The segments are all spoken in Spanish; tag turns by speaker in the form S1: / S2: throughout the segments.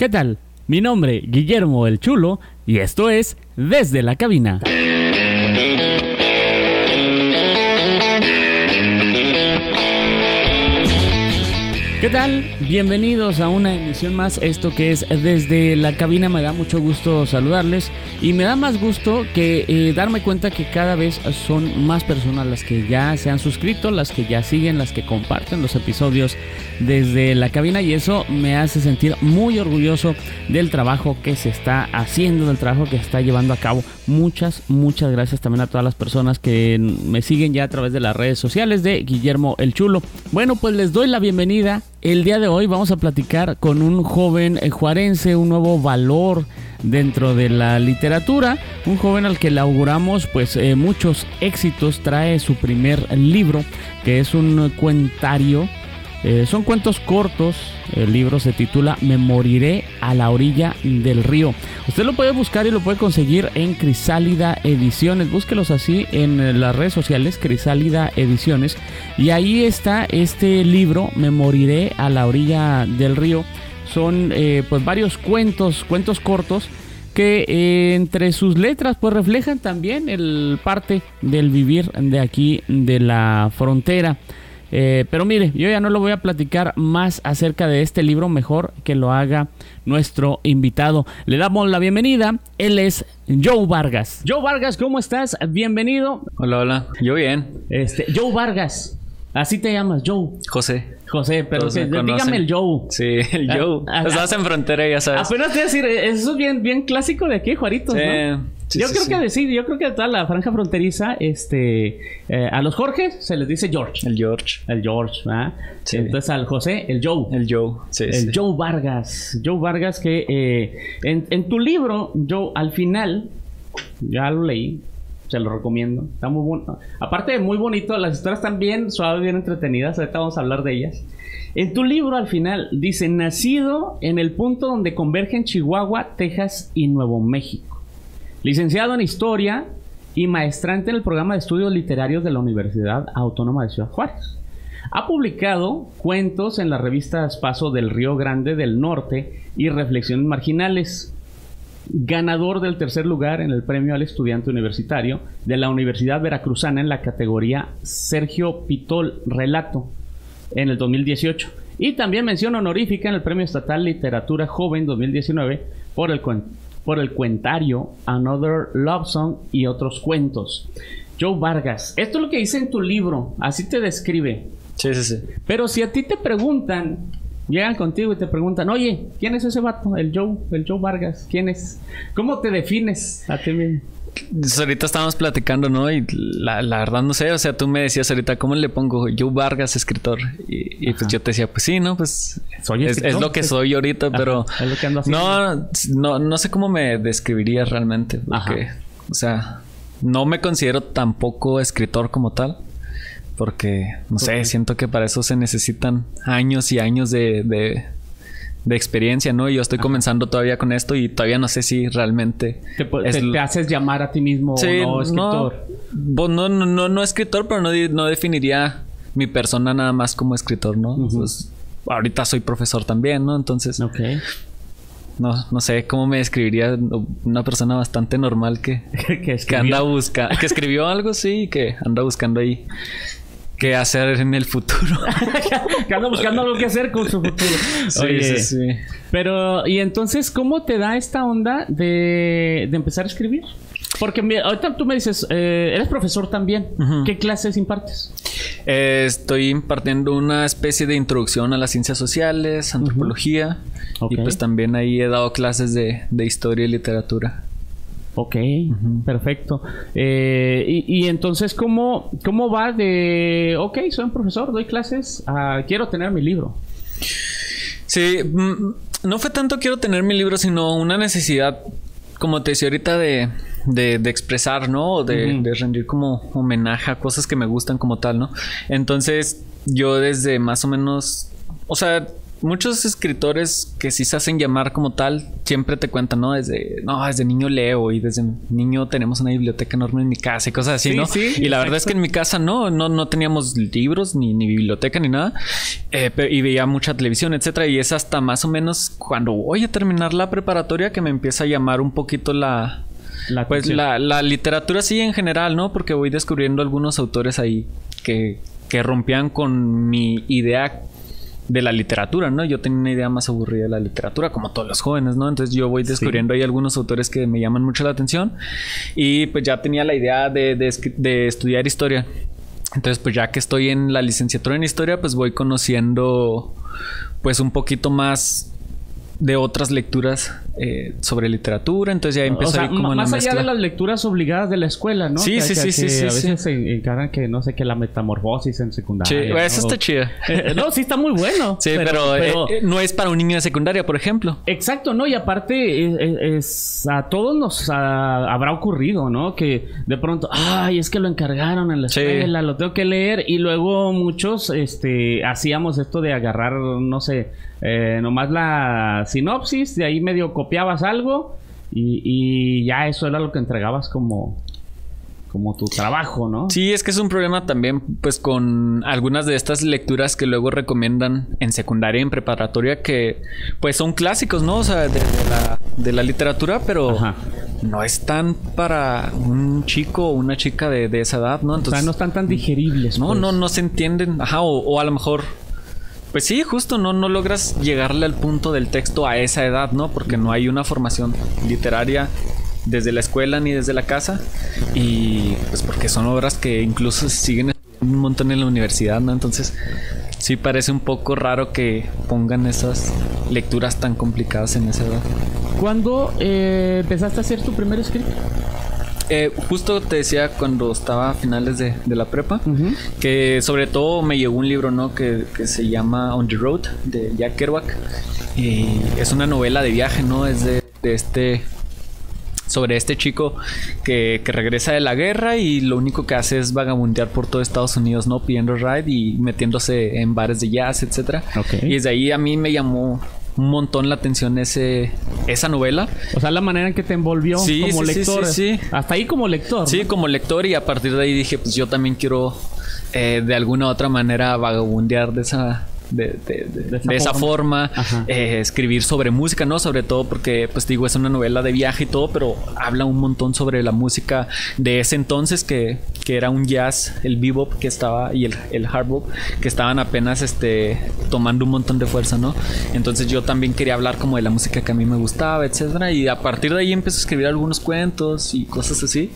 S1: ¿Qué tal? Mi nombre, Guillermo el Chulo, y esto es Desde la Cabina. ¿Qué tal? Bienvenidos a una emisión más, esto que es desde la cabina, me da mucho gusto saludarles y me da más gusto que eh, darme cuenta que cada vez son más personas las que ya se han suscrito, las que ya siguen, las que comparten los episodios desde la cabina y eso me hace sentir muy orgulloso del trabajo que se está haciendo, del trabajo que se está llevando a cabo. Muchas, muchas gracias también a todas las personas que me siguen ya a través de las redes sociales de Guillermo el Chulo. Bueno, pues les doy la bienvenida el día de hoy vamos a platicar con un joven eh, juarense, un nuevo valor dentro de la literatura, un joven al que le auguramos pues eh, muchos éxitos, trae su primer libro que es un cuentario eh, son cuentos cortos. El libro se titula Me moriré a la orilla del río. Usted lo puede buscar y lo puede conseguir en Crisálida Ediciones. Búsquelos así en las redes sociales, Crisálida Ediciones. Y ahí está este libro, Me moriré a la orilla del río. Son eh, pues varios cuentos, cuentos cortos que eh, entre sus letras pues reflejan también el parte del vivir de aquí de la frontera. Eh, pero mire, yo ya no lo voy a platicar más acerca de este libro, mejor que lo haga nuestro invitado. Le damos la bienvenida, él es Joe Vargas. Joe Vargas, ¿cómo estás? Bienvenido.
S2: Hola, hola, yo bien.
S1: Este, Joe Vargas, así te llamas, Joe.
S2: José.
S1: José, pero dígame el Joe.
S2: Sí, el ah, Joe. Ah, Estás en frontera, ya sabes.
S1: Apenas te decir, eso es bien, bien clásico de aquí, Juaritos, ¿no? Yo creo que decir, yo creo que toda la franja fronteriza, este, eh, a los Jorge se les dice George.
S2: El George.
S1: El George, ¿verdad? Entonces al José, el Joe.
S2: El Joe,
S1: sí. El Joe Vargas. Joe Vargas que eh, en, en tu libro, Joe, al final, ya lo leí, se lo recomiendo. Está muy bueno. Aparte de muy bonito, las historias están bien suaves, bien entretenidas. Ahorita vamos a hablar de ellas. En tu libro al final dice, nacido en el punto donde convergen Chihuahua, Texas y Nuevo México. Licenciado en Historia y maestrante en el programa de estudios literarios de la Universidad Autónoma de Ciudad Juárez. Ha publicado cuentos en las revistas Paso del Río Grande del Norte y Reflexiones Marginales. Ganador del tercer lugar en el premio al estudiante universitario de la Universidad Veracruzana en la categoría Sergio Pitol Relato en el 2018. Y también mención honorífica en el Premio Estatal Literatura Joven 2019 por el, por el cuentario Another Love Song y otros cuentos. Joe Vargas, esto es lo que dice en tu libro, así te describe.
S2: Sí, sí, sí.
S1: Pero si a ti te preguntan, llegan contigo y te preguntan, oye, ¿quién es ese vato? El Joe, el Joe Vargas, ¿quién es? ¿Cómo te defines a ti mismo?
S2: Ahorita estábamos platicando, ¿no? Y la, verdad no sé, o sea, tú me decías ahorita, ¿cómo le pongo? Yo Vargas, escritor. Y, pues yo te decía, pues sí, ¿no? Pues soy es, lo que soy ahorita, pero no, no, no sé cómo me describirías realmente. Porque, o sea, no me considero tampoco escritor como tal. Porque, no sé, siento que para eso se necesitan años y años de de experiencia, ¿no? Y yo estoy comenzando todavía con esto y todavía no sé si realmente...
S1: Te, haces llamar a ti mismo no escritor.
S2: Pues no, no, no, no, escritor, pero no, no, definiría mi persona nada más como escritor, ¿no? ahorita soy profesor también, ¿no? Entonces...
S1: Ok.
S2: No, no sé cómo me describiría una persona bastante normal que, que, que anda buscando, que escribió algo, sí, que anda buscando ahí qué hacer en el futuro.
S1: que anda buscando algo que hacer con su futuro.
S2: Sí, sí, sí.
S1: Pero, ¿y entonces cómo te da esta onda de, de empezar a escribir? Porque ahorita tú me dices, eh, eres profesor también. ¿Qué clases impartes?
S2: Eh, estoy impartiendo una especie de introducción a las ciencias sociales, antropología. Y pues también ahí he dado clases de, de historia y literatura.
S1: Ok, perfecto. Eh, y, entonces, ¿cómo, ¿cómo va de, ok, soy un profesor, doy clases, quiero tener mi libro?
S2: Sí, mm, no fue tanto quiero tener mi libro, sino una necesidad, como te decía ahorita, de, de, expresar, ¿no? De, de rendir como homenaje a cosas que me gustan como tal, ¿no? Entonces, yo desde más o menos, o sea, muchos escritores que sí se hacen llamar como tal, siempre te cuentan, ¿no? Desde, no, desde niño leo y desde niño tenemos una biblioteca enorme en mi casa y cosas así, ¿no? Sí, y la verdad es que en mi casa no, no, no teníamos libros, ni, ni biblioteca, ni nada. Eh, y veía mucha televisión, etcétera. Y es hasta más o menos cuando voy a terminar la preparatoria que me empieza a llamar un poquito la, la pues la, la, literatura sí en general, ¿no? Porque voy descubriendo algunos autores ahí que, que rompían con mi idea de la literatura, ¿no? Yo tenía una idea más aburrida de la literatura, como todos los jóvenes, ¿no? Entonces yo voy descubriendo ahí algunos autores que me llaman mucho la atención y pues ya tenía la idea de, de estudiar historia. Entonces pues ya que estoy en la licenciatura en historia, pues voy conociendo pues un poquito más de otras lecturas eh, sobre literatura, entonces ya empezó a como
S1: más allá de las lecturas obligadas de la escuela, ¿no?
S2: Sí, sí, sí, sí,
S1: A veces se encargan que no sé que la metamorfosis en secundaria.
S2: Sí, eso está chido.
S1: Eh, no, sí está muy bueno.
S2: Sí, pero, eh, no es para un niño de secundaria, por ejemplo.
S1: Exacto, no y aparte es, a todos nos habrá ocurrido, ¿no? Que de pronto, ay, es que lo encargaron en la escuela, lo tengo que leer y luego muchos, este, hacíamos esto de agarrar, no sé eh, nomás la sinopsis, de ahí medio copiabas algo y, ya eso era lo que entregabas como, como tu trabajo, ¿no?
S2: Sí, es que es un problema también, pues, con algunas de estas lecturas que luego recomiendan en secundaria y en preparatoria, que, pues, son clásicos, ¿no? O sea, de, la, literatura, pero no están para un chico o una chica de, esa edad, ¿no?
S1: Entonces, o sea, no están tan digeribles.
S2: No, pues. no, no se entienden. Ajá, o a lo mejor pues sí, justo no, no logras llegarle al punto del texto a esa edad, ¿no? Porque no hay una formación literaria desde la escuela ni desde la casa. Y pues porque son obras que incluso siguen un montón en la universidad, ¿no? Entonces sí parece un poco raro que pongan esas lecturas tan complicadas en esa edad.
S1: ¿Cuándo eh, empezaste a hacer tu primer escrito?
S2: Eh, justo te decía cuando estaba a finales de, la prepa, que sobre todo me llegó un libro, ¿no? Que, se llama On the Road, de Jack Kerouac. Y es una novela de viaje, ¿no? Es de, este sobre este chico que, regresa de la guerra y lo único que hace es vagabundear por todo Estados Unidos, ¿no? Pidiendo ride y metiéndose en bares de jazz, etcétera. Y desde ahí a mí me llamó un montón la atención ese, esa novela.
S1: O sea, la manera en que te envolvió como lector. Sí, Hasta ahí como lector.
S2: Sí, como lector y a partir de ahí dije, pues yo también quiero eh, de alguna u otra manera vagabundear de esa de, esa, forma, eh, escribir sobre música, ¿no? Sobre todo porque, pues digo, es una novela de viaje y todo, pero habla un montón sobre la música de ese entonces, que, que era un jazz, el bebop que estaba y el, el hard bop, que estaban apenas este, tomando un montón de fuerza, ¿no? Entonces yo también quería hablar como de la música que a mí me gustaba, etcétera, y a partir de ahí empecé a escribir algunos cuentos y cosas así,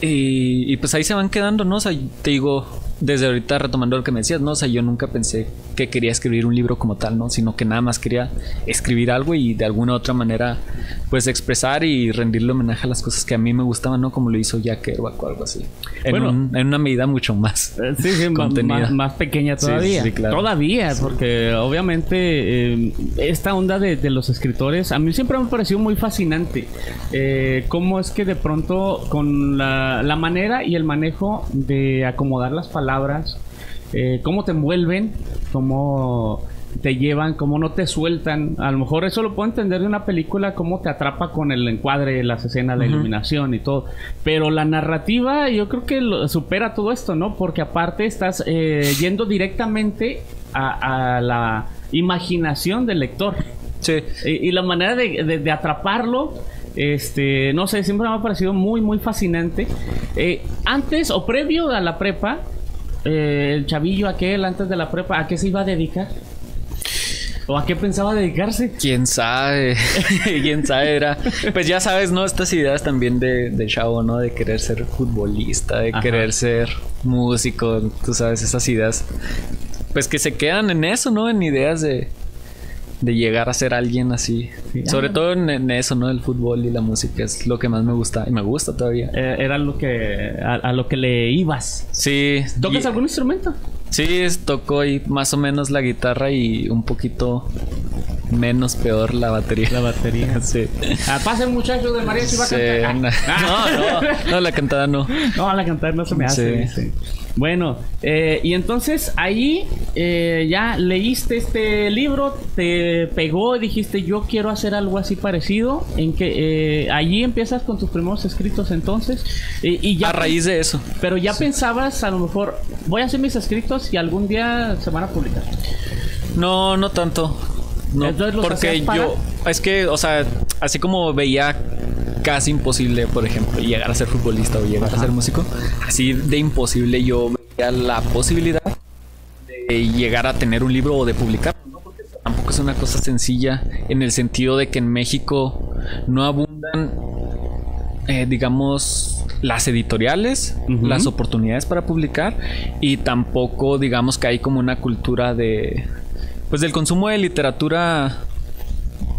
S2: y, y pues ahí se van quedando, ¿no? O sea, te digo, desde ahorita retomando lo que me decías, ¿no? O sea, yo nunca pensé que quería escribir un libro como tal, ¿no? Sino que nada más quería escribir algo y de alguna u otra manera, pues expresar y rendirle homenaje a las cosas que a mí me gustaban, ¿no? Como lo hizo Jack Kerouac o algo así. En, bueno, en una medida mucho más
S1: eh, sí, sí, más, más, pequeña todavía. Sí, claro. Todavía, porque obviamente eh, esta onda de, los escritores a mí siempre me ha parecido muy fascinante. Eh, cómo es que de pronto con la, la manera y el manejo de acomodar las palabras palabras, eh, cómo te envuelven, cómo te llevan, cómo no te sueltan. A lo mejor eso lo puedo entender de una película, cómo te atrapa con el encuadre, las escenas, la iluminación y todo. Pero la narrativa yo creo que supera todo esto, ¿no? Porque aparte estás eh, yendo directamente a, la imaginación del lector.
S2: Sí.
S1: Y, la manera de, atraparlo este, no sé, siempre me ha parecido muy, muy fascinante. Eh, antes o previo a la prepa, eh, el chavillo aquel antes de la prepa, ¿a qué se iba a dedicar? ¿O a qué pensaba dedicarse?
S2: Quién sabe, quién sabe, era. Pues ya sabes, ¿no? Estas ideas también de, de chavo, ¿no? De querer ser futbolista, de querer ser músico, tú sabes, esas ideas. Pues que se quedan en eso, ¿no? En ideas de, de llegar a ser alguien así. Sobre todo en, eso, ¿no? El fútbol y la música es lo que más me gusta y me gusta todavía.
S1: Eh, era lo que a, lo que le ibas.
S2: Sí.
S1: ¿Tocas algún instrumento?
S2: Sí, toco ahí más o menos la guitarra y un poquito menos peor la batería.
S1: La batería. sí. Ah, pasen muchachos de María si va a cantar.
S2: No, no, no, la cantada no.
S1: No, la cantada no se me hace. Sí. Bueno, eh, y entonces ahí eh, ya leíste este libro, te pegó y dijiste yo quiero hacer algo así parecido. En que eh, allí empiezas con tus primeros escritos entonces y ya
S2: a raíz de eso.
S1: Pero ya pensabas a lo mejor voy a hacer mis escritos y algún día se van a publicar.
S2: No, no tanto. No, porque yo es que, o sea, así como veía casi imposible, por ejemplo, llegar a ser futbolista o llegar a ser músico. Así de imposible yo veía la posibilidad de llegar a tener un libro o de publicarlo, ¿no? Porque tampoco es una cosa sencilla en el sentido de que en México no abundan, eh, digamos, las editoriales, las oportunidades para publicar y tampoco, digamos, que hay como una cultura de, pues, del consumo de literatura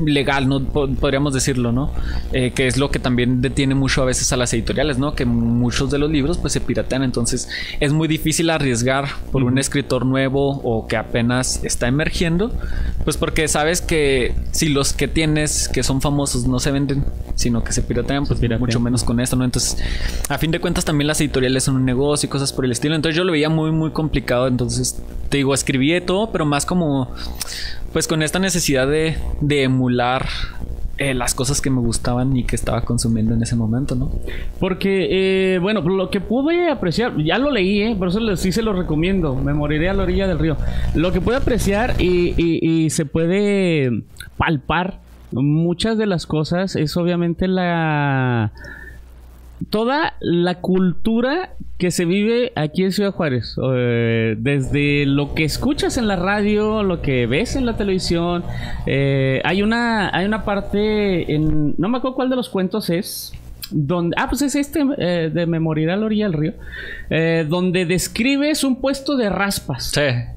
S2: legal, no podríamos decirlo, ¿no? Eh, que es lo que también detiene mucho a veces a las editoriales, ¿no? Que muchos de los libros pues se piratean, entonces es muy difícil arriesgar por un escritor nuevo o que apenas está emergiendo, pues porque sabes que si los que tienes que son famosos no se venden, sino que se piratean, pues mucho menos con esto, ¿no? Entonces, a fin de cuentas también las editoriales son un negocio y cosas por el estilo, entonces yo lo veía muy muy complicado, entonces te digo, escribí de todo, pero más como pues con esta necesidad de, emular eh, las cosas que me gustaban y que estaba consumiendo en ese momento, ¿no?
S1: Porque, eh, bueno, lo que pude apreciar, ya lo leí, ¿eh? por eso sí se lo recomiendo, me moriré a la orilla del río. Lo que pude apreciar y se puede palpar muchas de las cosas es obviamente la toda la cultura que se vive aquí en Ciudad Juárez. Eh, desde lo que escuchas en la radio, lo que ves en la televisión. Eh, hay, una, hay una parte en... No me acuerdo cuál de los cuentos es. Donde, ah, pues es este eh, de Memoria a la orilla del río. donde describes un puesto de raspas.
S2: Sí.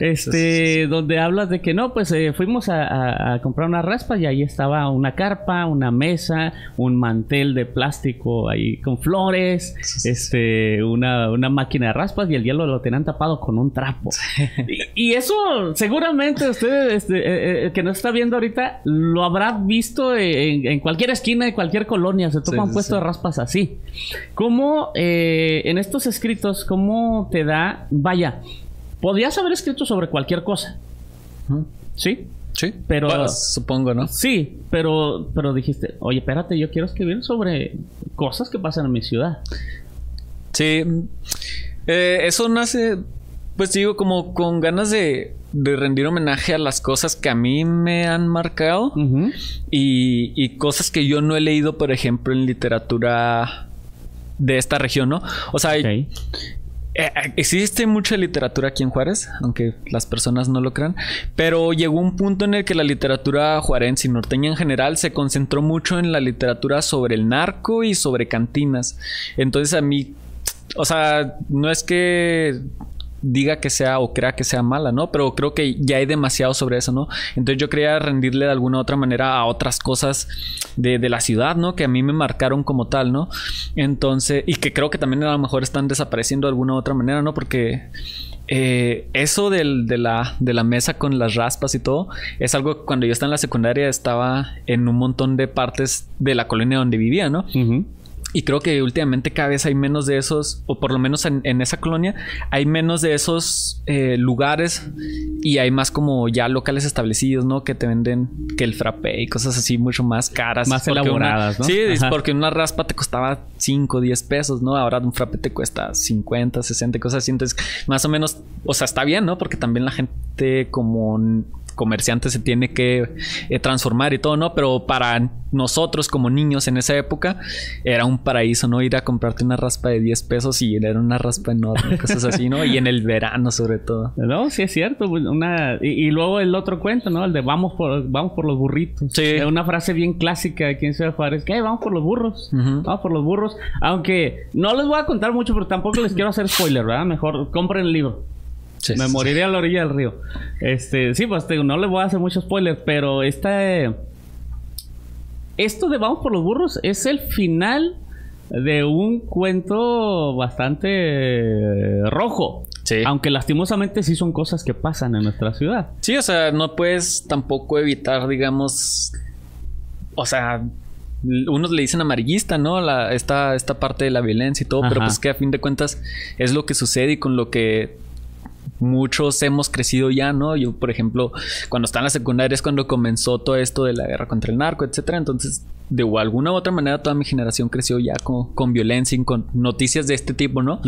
S1: Este, donde hablas de que no, pues eh, fuimos a, comprar una raspa y ahí estaba una carpa, una mesa, un mantel de plástico ahí con flores, este, una, una máquina de raspas y el hielo lo tenían tapado con un trapo. Y, eso seguramente usted este, eh, eh, que no está viendo ahorita lo habrá visto en, cualquier esquina de cualquier colonia, se toca un puesto de raspas así. ¿Cómo en estos escritos, cómo te da, vaya, Podías haber escrito sobre cualquier cosa. ¿Sí?
S2: Sí. Pero. supongo, ¿no?
S1: Sí, pero, pero dijiste, oye, espérate, yo quiero escribir sobre cosas que pasan en mi ciudad.
S2: Sí. Eh, eso nace, pues digo, como con ganas de, de, rendir homenaje a las cosas que a mí me han marcado y, y, cosas que yo no he leído, por ejemplo, en literatura de esta región, ¿no? O sea, eh, existe mucha literatura aquí en Juárez, aunque las personas no lo crean, pero llegó un punto en el que la literatura juarense y norteña en general se concentró mucho en la literatura sobre el narco y sobre cantinas. Entonces a mí, o sea, no es que diga que sea o crea que sea mala, ¿no? Pero creo que ya hay demasiado sobre eso, ¿no? Entonces yo quería rendirle de alguna otra manera a otras cosas de, la ciudad, ¿no? Que a mí me marcaron como tal, ¿no? Entonces, y que creo que también a lo mejor están desapareciendo de alguna otra manera, ¿no? Porque... Eh, eso de, la, de la mesa con las raspas y todo es algo que cuando yo estaba en la secundaria estaba en un montón de partes de la colonia donde vivía, ¿no? Y creo que últimamente cada vez hay menos de esos, o por lo menos en, esa colonia, hay menos de esos eh, lugares y hay más como ya locales establecidos, ¿no? Que te venden que el frappé y cosas así mucho más caras.
S1: Más elaboradas,
S2: ¿no? Sí, porque una raspa te costaba 5, 10 pesos, ¿no? Ahora un frappé te cuesta 50, 60, cosas así. Entonces, más o menos, o sea, está bien, ¿no? Porque también la gente como comerciante se tiene que eh, transformar y todo, ¿no? Pero para nosotros como niños en esa época era un paraíso, ¿no? Ir a comprarte una raspa de 10 pesos y era una raspa enorme, cosas así, ¿no? Y en el verano sobre todo.
S1: No, sí es cierto. Pues, una... Y, luego el otro cuento, ¿no? El de vamos por, vamos por los burritos. Sí. Una frase bien clásica de quien Ciudad Juárez. Que vamos por los burros. Vamos por los burros. Aunque no les voy a contar mucho, pero tampoco les quiero hacer spoiler, ¿verdad? Mejor compren el libro me moriría a la orilla del río. Este, sí, pues no le voy a hacer mucho spoiler, pero esta. esto de Vamos por los burros es el final de un cuento bastante rojo. Sí. Aunque lastimosamente sí son cosas que pasan en nuestra ciudad.
S2: Sí, o sea, no puedes tampoco evitar, digamos, o sea, unos le dicen amarillista, ¿no? La, esta, esta parte de la violencia y todo, pero pues que a fin de cuentas es lo que sucede y con lo que muchos hemos crecido ya, ¿no? Yo, por ejemplo, cuando estaba en la secundaria es cuando comenzó todo esto de la guerra contra el narco, etcétera. Entonces, de alguna u otra manera, toda mi generación creció ya con, con violencia y con noticias de este tipo, ¿no?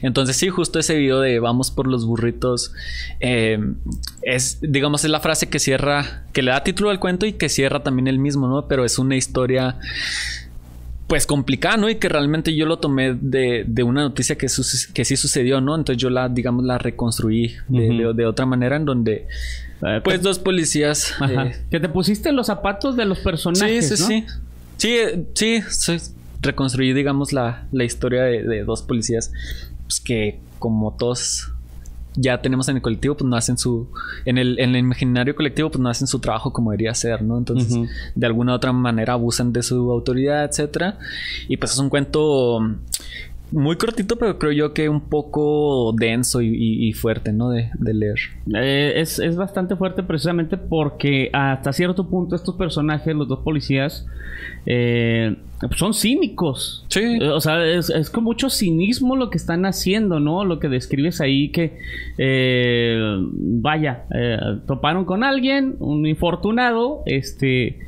S2: Entonces, sí, justo ese video de vamos por los burritos eh, es, digamos, es la frase que cierra, que le da título al cuento y que cierra también el mismo, ¿no? Pero es una historia pues complicada, ¿no? Y que realmente yo lo tomé de, de una noticia que, que sí sucedió, ¿no? Entonces yo la, digamos, la reconstruí de, de, otra manera en donde, eh, pues, dos policías...
S1: Eh, que te pusiste los zapatos de los personajes,
S2: Sí, sí, sí. Sí, eh, sí, sí, reconstruí, digamos, la, la historia de, dos policías, pues que como todos ya tenemos en el colectivo, pues no hacen su. En el, en el imaginario colectivo, pues no hacen su trabajo como debería ser, ¿no? Entonces, de alguna u otra manera abusan de su autoridad, etcétera. Y pues es un cuento muy cortito, pero creo yo que un poco denso y, fuerte, ¿no? De, leer.
S1: Eh, es, es, bastante fuerte precisamente porque hasta cierto punto estos personajes, los dos policías, eh, son cínicos.
S2: Sí.
S1: Eh, o sea, es, es, con mucho cinismo lo que están haciendo, ¿no? Lo que describes ahí que, vaya, toparon con alguien, un infortunado, este,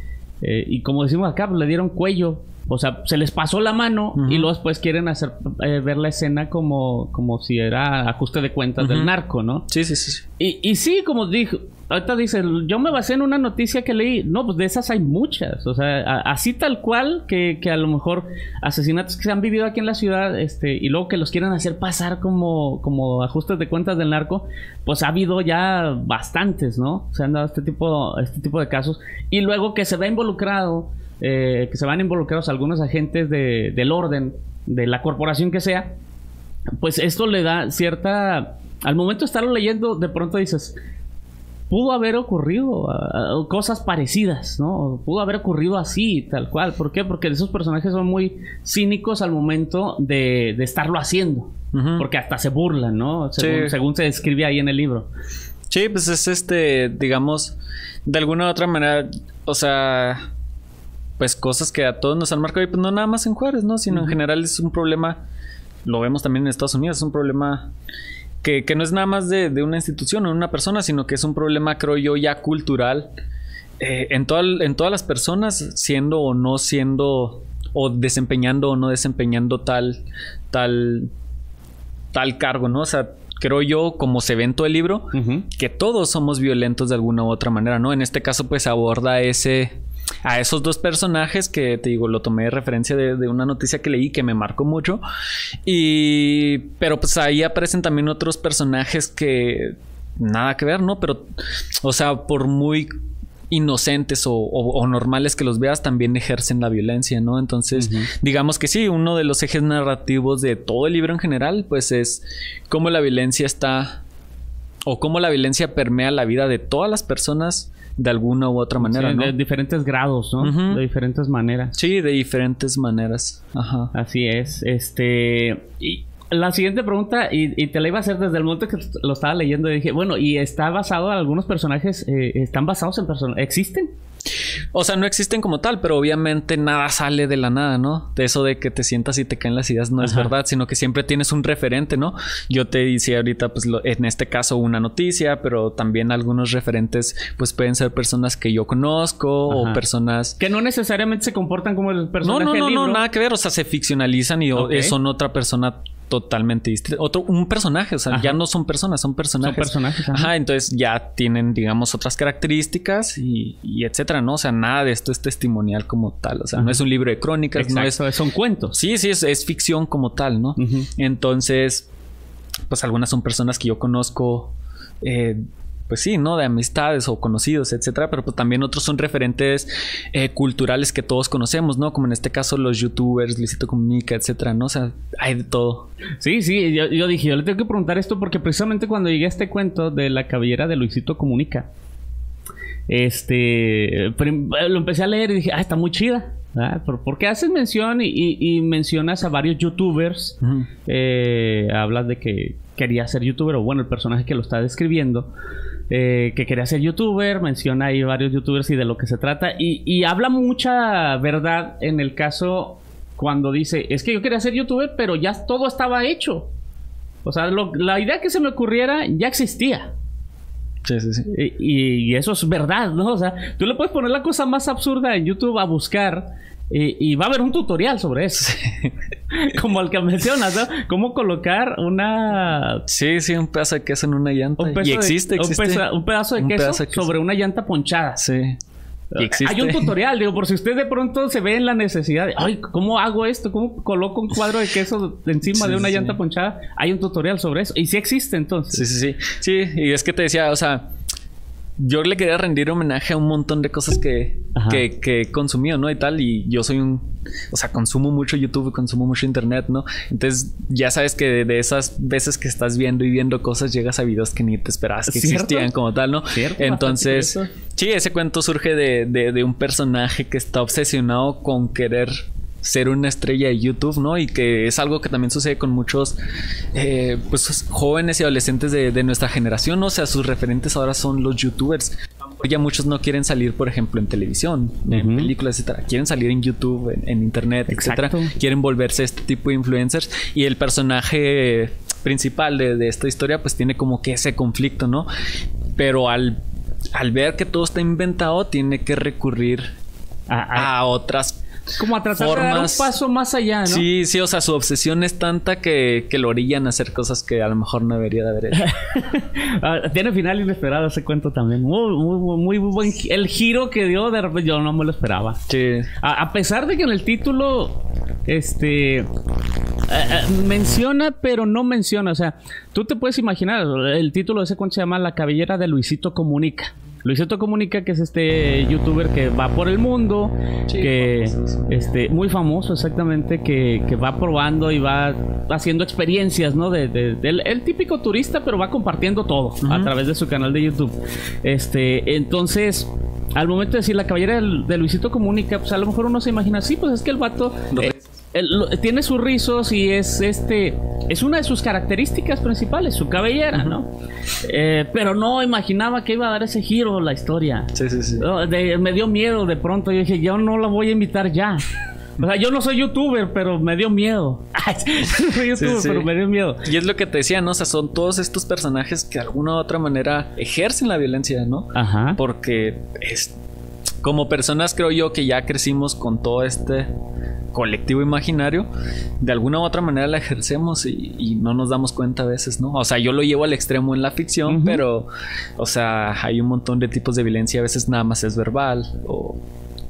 S1: y como decimos acá, pues, le dieron cuello o sea, se les pasó la mano y luego después quieren hacer eh, ver la escena como, como si era ajuste de cuentas del narco, ¿no?
S2: Sí, sí, sí.
S1: Y, y sí, como dijo, ahorita dice, yo me basé en una noticia que leí. No, pues de esas hay muchas. O sea, así tal cual que, que, a lo mejor asesinatos que se han vivido aquí en la ciudad, este, y luego que los quieran hacer pasar como, como ajustes de cuentas del narco, pues ha habido ya bastantes, ¿no? Se han dado este tipo, este tipo de casos. Y luego que se ve involucrado eh, que se van involucrados algunos agentes de, del orden, de la corporación que sea, pues esto le da cierta... Al momento de estarlo leyendo, de pronto dices, pudo haber ocurrido cosas parecidas, ¿no? Pudo haber ocurrido así, tal cual. ¿Por qué? Porque esos personajes son muy cínicos al momento de, estarlo haciendo. Porque hasta se burlan, ¿no? Según, según se describe ahí en el libro.
S2: Sí, pues es este, digamos, de alguna u otra manera, o sea, pues cosas que a todos nos han marcado y pues no nada más en Juárez, ¿no? Sino en general es un problema, lo vemos también en Estados Unidos, es un problema que, no es nada más de, una institución o una persona, sino que es un problema, creo yo, ya cultural eh, en, en todas las personas, siendo o no siendo, o desempeñando o no desempeñando tal, tal, tal cargo, ¿no? O sea, creo yo, como se ve en todo el libro, que todos somos violentos de alguna u otra manera, ¿no? En este caso, pues aborda ese a esos dos personajes que te digo, lo tomé de referencia de, una noticia que leí que me marcó mucho. Y. Pero pues ahí aparecen también otros personajes que. Nada que ver, ¿no? Pero. O sea, por muy inocentes o, normales que los veas también ejercen la violencia, ¿no? Entonces, digamos que sí, uno de los ejes narrativos de todo el libro en general, pues es cómo la violencia está o cómo la violencia permea la vida de todas las personas de alguna u otra manera,
S1: De diferentes grados, ¿no? De diferentes maneras.
S2: Sí, de diferentes maneras. Ajá.
S1: Así es. Este. Y la siguiente pregunta, y, te la iba a hacer desde el momento que lo estaba leyendo, y dije, bueno, ¿y está basado en algunos personajes? Eh, ¿Están basados en personajes? ¿Existen?
S2: O sea, no existen como tal, pero obviamente nada sale de la nada, ¿no? De eso de que te sientas y te caen las ideas no es verdad, sino que siempre tienes un referente, ¿no? Yo te decía ahorita, pues en este caso una noticia, pero también algunos referentes, pues pueden ser personas que yo conozco o personas...
S1: Que no necesariamente se comportan como el personaje
S2: No,
S1: no,
S2: no, no, nada que ver, o sea, se ficcionalizan y son otra persona totalmente distinto. Otro, un personaje, o sea, ya no son personas, son personajes.
S1: Son personajes.
S2: Ajá. entonces ya tienen, digamos, otras características y, etcétera, ¿no? O sea, nada de esto es testimonial como tal. O sea, no es un libro de crónicas, no es.
S1: Son cuentos.
S2: Sí, sí, es, ficción como tal, ¿no? Entonces, pues algunas son personas que yo conozco. Eh, pues sí, ¿no? De amistades o conocidos, etcétera, pero pues también otros son referentes eh, culturales que todos conocemos, ¿no? Como en este caso los youtubers, Luisito Comunica, etcétera, ¿no? O sea, hay de todo.
S1: Sí, sí, yo, dije, yo le tengo que preguntar esto porque precisamente cuando llegué a este cuento de la cabellera de Luisito Comunica, este, lo empecé a leer y dije, ah, está muy chida. Porque haces mención y, mencionas a varios youtubers. Eh, hablas de que quería ser youtuber, o bueno, el personaje que lo está describiendo. Eh, que quería ser youtuber, menciona ahí varios youtubers y de lo que se trata. Y, y habla mucha verdad en el caso cuando dice, es que yo quería ser youtuber, pero ya todo estaba hecho. O sea, la idea que se me ocurriera ya existía.
S2: Sí, sí, sí.
S1: Y, eso es verdad, ¿no? O sea, tú le puedes poner la cosa más absurda en YouTube a buscar y, va a haber un tutorial sobre eso. Como el que mencionas, ¿no? Cómo colocar una...
S2: Sí, sí, un pedazo de queso en una llanta. y existe, existe.
S1: Un, pedazo, de queso sobre una llanta ponchada.
S2: Sí.
S1: Hay un tutorial, digo, por si usted de pronto se ve en la necesidad de, ay, ¿cómo hago esto? ¿Cómo coloco un cuadro de queso encima de una llanta ponchada? Hay un tutorial sobre eso. Y sí existe entonces.
S2: Sí, sí, sí. Sí, y es que te decía, o sea, yo le quería rendir homenaje a un montón de cosas que, que, que, he consumido, ¿no? Y tal, y yo soy un, o sea, consumo mucho YouTube, consumo mucho Internet, ¿no? Entonces, ya sabes que de, esas veces que estás viendo y viendo cosas, llegas a videos que ni te esperabas que existían como tal, ¿no? Entonces, sí, ese cuento surge de, de, de un personaje que está obsesionado con querer ser una estrella de YouTube, ¿no? Y que es algo que también sucede con muchos eh, pues, jóvenes y adolescentes de, nuestra generación, ¿no? O sea, sus referentes ahora son los YouTubers. Ya muchos no quieren salir, por ejemplo, en televisión, en películas, etcétera. Quieren salir en YouTube, en, internet, etcétera. Quieren volverse este tipo de influencers. Y el personaje principal de, esta historia, pues tiene como que ese conflicto, ¿no? Pero al, al ver que todo está inventado, tiene que recurrir a, a otras
S1: como a tratar de dar un paso más allá, ¿no?
S2: Sí, sí, o sea, su obsesión es tanta que, que lo orillan a hacer cosas que a lo mejor no debería de haber hecho.
S1: Ah, tiene final inesperado ese cuento también. Muy, muy, muy, buen. El giro que dio, de repente yo no me lo esperaba.
S2: Sí.
S1: A, pesar de que en el título, este. Eh, eh, menciona, pero no menciona. O sea, tú te puedes imaginar, el título de ese cuento se llama La cabellera de Luisito Comunica. Luisito Comunica, que es este youtuber que va por el mundo, que este muy famoso exactamente, que, va probando y va haciendo experiencias, ¿no? De, del el típico turista, pero va compartiendo todo a través de su canal de YouTube. Este, entonces, al momento de decir la caballera de, Luisito Comunica, pues a lo mejor uno se imagina, sí, pues es que el vato tiene sus rizos y es este es una de sus características principales, su cabellera, ¿no? Eh, pero no imaginaba que iba a dar ese giro la historia.
S2: Sí, sí, sí.
S1: me dio miedo de pronto. Yo dije, yo no la voy a invitar ya. O sea, yo no soy youtuber, pero me dio miedo. no soy youtuber, pero me dio miedo.
S2: Y es lo que te decía, ¿no? O sea, son todos estos personajes que de alguna u otra manera ejercen la violencia, ¿no?
S1: Ajá.
S2: Porque es, como personas creo yo que ya crecimos con todo este colectivo imaginario, de alguna u otra manera la ejercemos y, no nos damos cuenta a veces, ¿no? O sea, yo lo llevo al extremo en la ficción, pero, o sea, hay un montón de tipos de violencia, a veces nada más es verbal o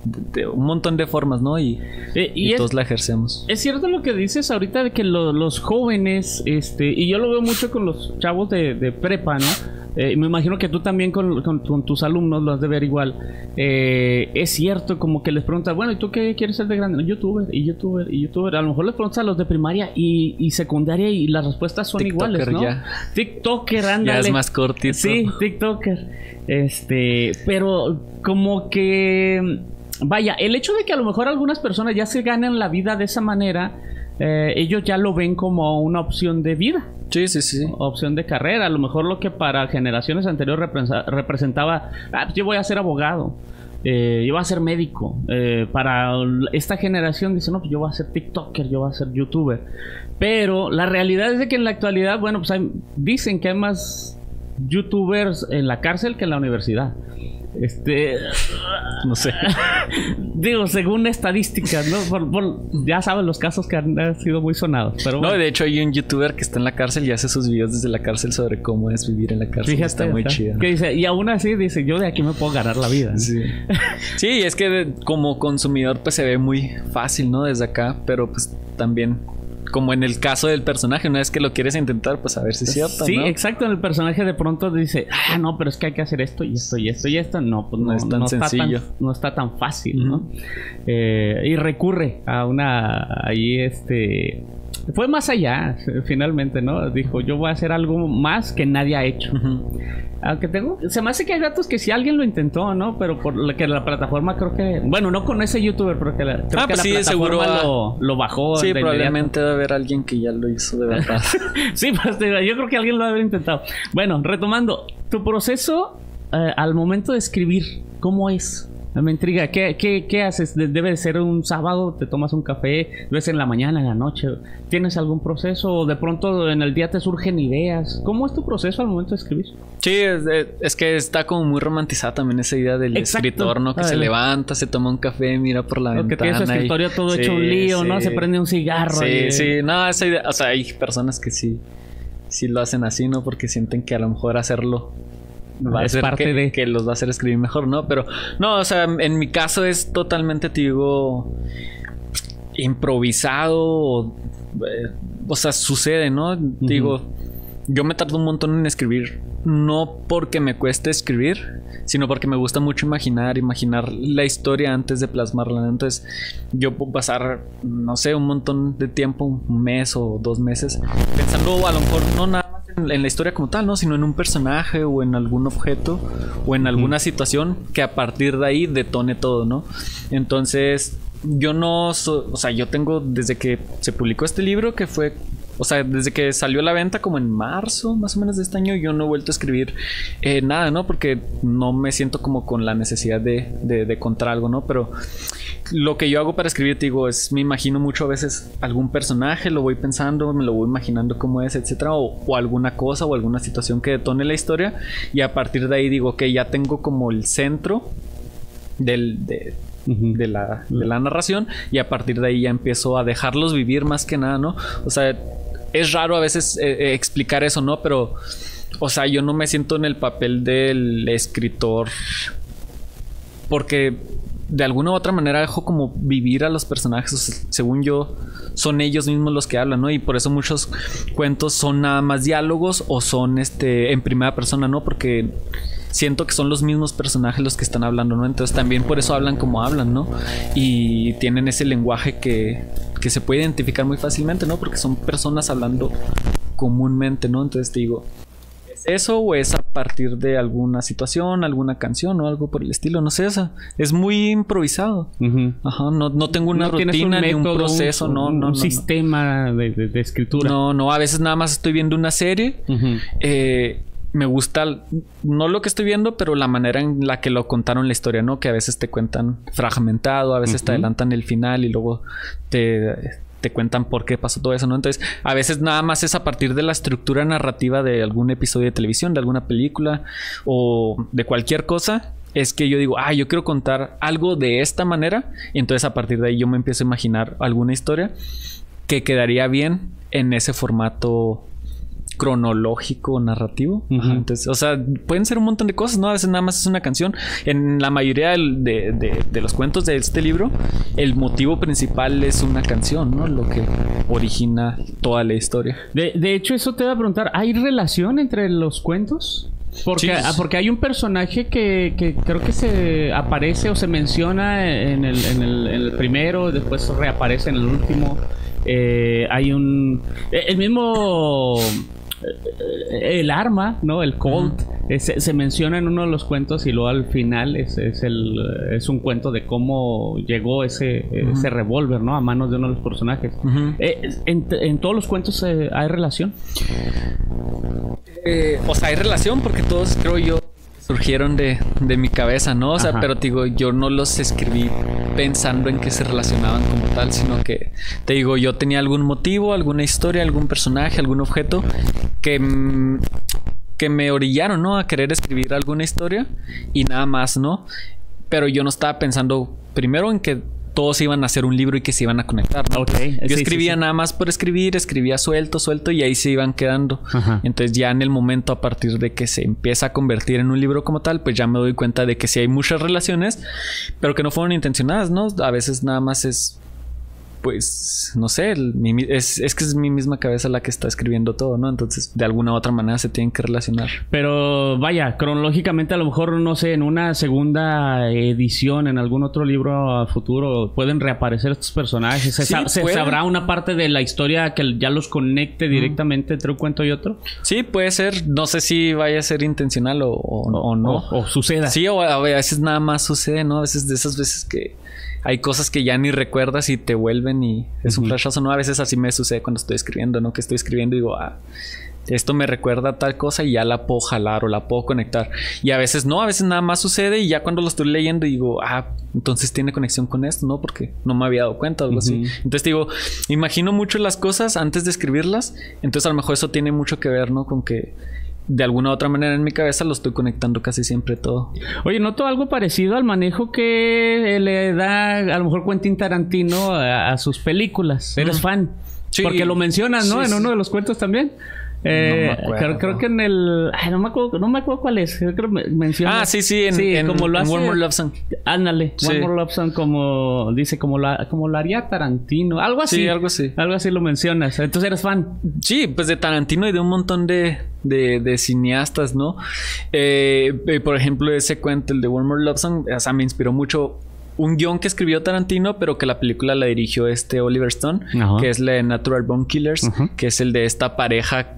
S2: de un montón de formas, ¿no? Y, eh, todos la ejerzamos.
S1: Es cierto lo que dices ahorita de que los jóvenes, este, y yo lo veo mucho con los chavos de, de prepa, ¿no? Eh, me imagino que tú también con, tus alumnos lo has de ver igual. Eh, es cierto, como que les preguntas, bueno, ¿y tú qué quieres ser de grande? youtuber, y youtuber, y youtuber. A lo mejor les preguntas a los de primaria y, secundaria y las respuestas son iguales, ¿no? Ya. TikToker, ándale.
S2: Ya es más cortito.
S1: Sí, TikToker. Este, pero como que... Vaya, el hecho de que a lo mejor algunas personas ya se ganan la vida de esa manera, eh, ellos ya lo ven como una opción de vida.
S2: Sí, sí, sí.
S1: Opción de carrera. A lo mejor lo que para generaciones anteriores representaba, ah, pues yo voy a ser abogado. Eh, yo voy a ser médico. Eh, para esta generación dice, no, pues yo voy a ser TikToker, yo voy a ser YouTuber. Pero la realidad es de que en la actualidad, bueno, pues dicen que hay más YouTubers en la cárcel que en la universidad. Este.
S2: No sé.
S1: Digo, según estadísticas, ¿no? ya saben los casos que han, sido muy sonados. Pero
S2: No, de hecho, hay un youtuber que está en la cárcel y hace sus videos desde la cárcel sobre cómo es vivir en la cárcel. Fíjate, está muy chido.
S1: Que dice, y aún así dice, yo de aquí me puedo ganar la vida.
S2: Sí. sí, es que como consumidor, pues se ve muy fácil, ¿no? Desde acá, pero pues también como en el caso del personaje, una vez que lo quieres intentar, pues a ver si es cierto.
S1: Sí, exacto. En el personaje de pronto dice, ah, no, pero es que hay que hacer esto y esto y esto y esto. No, pues no, es tan sencillo. Está tan, no está tan fácil, ¿no? Eh, y recurre a una, ahí este, fue más allá, finalmente, ¿no? Dijo, yo voy a hacer algo más que nadie ha hecho. Aunque tengo, se me hace que hay datos que si alguien lo intentó, ¿no? Pero por la que la plataforma creo que, bueno, no con ese youtuber, pero que la, creo
S2: ah,
S1: que
S2: pues sí, seguro
S1: lo, lo, bajó.
S2: Sí, probablemente debe haber alguien que ya lo hizo de verdad.
S1: sí, pues yo creo que alguien lo haber intentado. Bueno, retomando, tu proceso eh, al momento de escribir, ¿cómo es? Me intriga. ¿Qué, qué, qué haces? Debe de ser un sábado, te tomas un café, ves en la mañana, en la noche. ¿Tienes algún proceso o de pronto en el día te surgen ideas? ¿Cómo es tu proceso al momento de escribir?
S2: Sí, es, que está como muy romantizada también esa idea del escritor, ¿no? Que se levanta, se toma un café, mira por la ventana. Que
S1: tiene su escritorio todo hecho un lío, ¿no? Se prende un cigarro.
S2: Sí, sí. No, esa idea... O sea, hay personas que sí... Sí lo hacen así, ¿no? Porque sienten que a lo mejor hacerlo va a ser parte que, de que los va a hacer escribir mejor, ¿no? Pero no, o sea, en mi caso es totalmente, te digo, improvisado. O, eh, sea, sucede, ¿no? Digo, yo me tardo un montón en escribir. No porque me cueste escribir, sino porque me gusta mucho imaginar, imaginar la historia antes de plasmarla. Entonces, yo puedo pasar, no sé, un montón de tiempo, un mes o dos meses, pensando a lo mejor no nada en la historia como tal, ¿no? Sino en un personaje o en algún objeto o en alguna situación que a partir de ahí detone todo, ¿no? Entonces, yo no, o sea, yo tengo desde que se publicó este libro, que fue o sea, desde que salió a la venta como en marzo más o menos de este año, yo no he vuelto a escribir eh, nada, ¿no? Porque no me siento como con la necesidad de, de, contar algo, ¿no? Pero lo que yo hago para escribir, te digo, es me imagino mucho a veces algún personaje, lo voy pensando, me lo voy imaginando cómo es, etcétera, o, alguna cosa o alguna situación que detone la historia, y a partir de ahí digo que ya tengo como el centro del, de, de, la, de la narración, y a partir de ahí ya empiezo a dejarlos vivir más que nada, ¿no? O sea, es raro a veces eh, eh, explicar eso, ¿no? Pero, o sea, yo no me siento en el papel del escritor porque de alguna u otra manera dejo como vivir a los personajes. según yo, son ellos mismos los que hablan, ¿no? Y por eso muchos cuentos son nada más diálogos o son este en primera persona, ¿no? Porque siento que son los mismos personajes los que están hablando, ¿no? Entonces también por eso hablan como hablan, ¿no? Y tienen ese lenguaje que, que se puede identificar muy fácilmente, ¿no? Porque son personas hablando comúnmente, ¿no? Entonces te digo, ¿es eso o es a partir de alguna situación, alguna canción o algo por el estilo? No sé, esa es muy improvisado. Ajá, no, no, tengo una rutina ni un proceso, no, no,
S1: un sistema de, escritura.
S2: No, no, a veces nada más estoy viendo una serie. eh, me gusta, no lo que estoy viendo, pero la manera en la que lo contaron la historia, ¿no? Que a veces te cuentan fragmentado, a veces te adelantan el final y luego te, te cuentan por qué pasó todo eso, ¿no? Entonces, a veces nada más es a partir de la estructura narrativa de algún episodio de televisión, de alguna película o de cualquier cosa. Es que yo digo, ah, yo quiero contar algo de esta manera. Y entonces a partir de ahí yo me empiezo a imaginar alguna historia que quedaría bien en ese formato cronológico narrativo. Entonces, o sea, pueden ser un montón de cosas, ¿no? A veces nada más es una canción. En la mayoría de, los cuentos de este libro, el motivo principal es una canción, ¿no? Lo que origina toda la historia.
S1: De, hecho, eso te voy a preguntar, ¿hay relación entre los cuentos? Porque, ah, porque hay un personaje que, creo que se aparece o se menciona en el, en el primero, después reaparece en el último. Eh, hay un. El mismo el arma, ¿no? El Colt, se, menciona en uno de los cuentos y luego al final es, el, es un cuento de cómo llegó ese, ese revólver, ¿no? A manos de uno de los personajes. Eh, en, todos los cuentos eh, hay relación?
S2: o sea, hay relación porque todos, creo yo, surgieron de, de mi cabeza, ¿no? O sea, pero te digo, yo no los escribí pensando en que se relacionaban como tal, sino que te digo, yo tenía algún motivo, alguna historia, algún personaje, algún objeto que, que me orillaron, ¿no? A querer escribir alguna historia y nada más, ¿no? Pero yo no estaba pensando primero en que todos iban a hacer un libro y que se iban a conectar. ¿no? Yo escribía nada más por escribir, escribía suelto, suelto y ahí se iban quedando. Entonces ya en el momento a partir de que se empieza a convertir en un libro como tal, pues ya me doy cuenta de que sí hay muchas relaciones, pero que no fueron intencionadas, ¿no? A veces nada más es pues, no sé, es, es, que es mi misma cabeza la que está escribiendo todo, ¿no? Entonces, de alguna u otra manera se tienen que relacionar.
S1: Pero vaya, cronológicamente a lo mejor, no sé, en una segunda edición, en algún otro libro a futuro, pueden reaparecer estos personajes. ¿Se, sabrá una parte de la historia que ya los conecte directamente entre un cuento y otro?
S2: Sí, puede ser. No sé si vaya a ser intencional o, no.
S1: O, suceda.
S2: Sí, o a veces nada más sucede, ¿no? A veces de esas veces que hay cosas que ya ni recuerdas y te vuelven y es un flashazo, ¿no? A veces así me sucede cuando estoy escribiendo, ¿no? Que estoy escribiendo y digo, ah, esto me recuerda a tal cosa y ya la puedo jalar o la puedo conectar. Y a veces no, a veces nada más sucede y ya cuando lo estoy leyendo digo, ah, entonces tiene conexión con esto, ¿no? Porque no me había dado cuenta o algo así. Entonces digo, imagino mucho las cosas antes de escribirlas, entonces a lo mejor eso tiene mucho que ver, ¿no? Con que de alguna u otra manera en mi cabeza lo estoy conectando casi siempre todo.
S1: Oye, noto algo parecido al manejo que le da a lo mejor Quentin Tarantino a, sus películas. Eres fan. Sí. Porque lo mencionas, ¿no? en uno de los cuentos también. Eh, creo, que en el. Ay, no me acuerdo, no me acuerdo cuál es. Creo que menciona.
S2: Ah, sí, sí, en, como lo hace, One More Love Song.
S1: Ándale, One More Love Song, como dice, como, la, como lo haría Tarantino. Algo así.
S2: Sí, algo así.
S1: Algo así lo mencionas. Entonces eres fan.
S2: Sí, pues de Tarantino y de un montón de, de, cineastas, ¿no? Eh, eh, por ejemplo, ese cuento, el de One More Love Song, o sea, me inspiró mucho un guion que escribió Tarantino, pero que la película la dirigió este Oliver Stone, que es la de Natural Bone Killers, que es el de esta pareja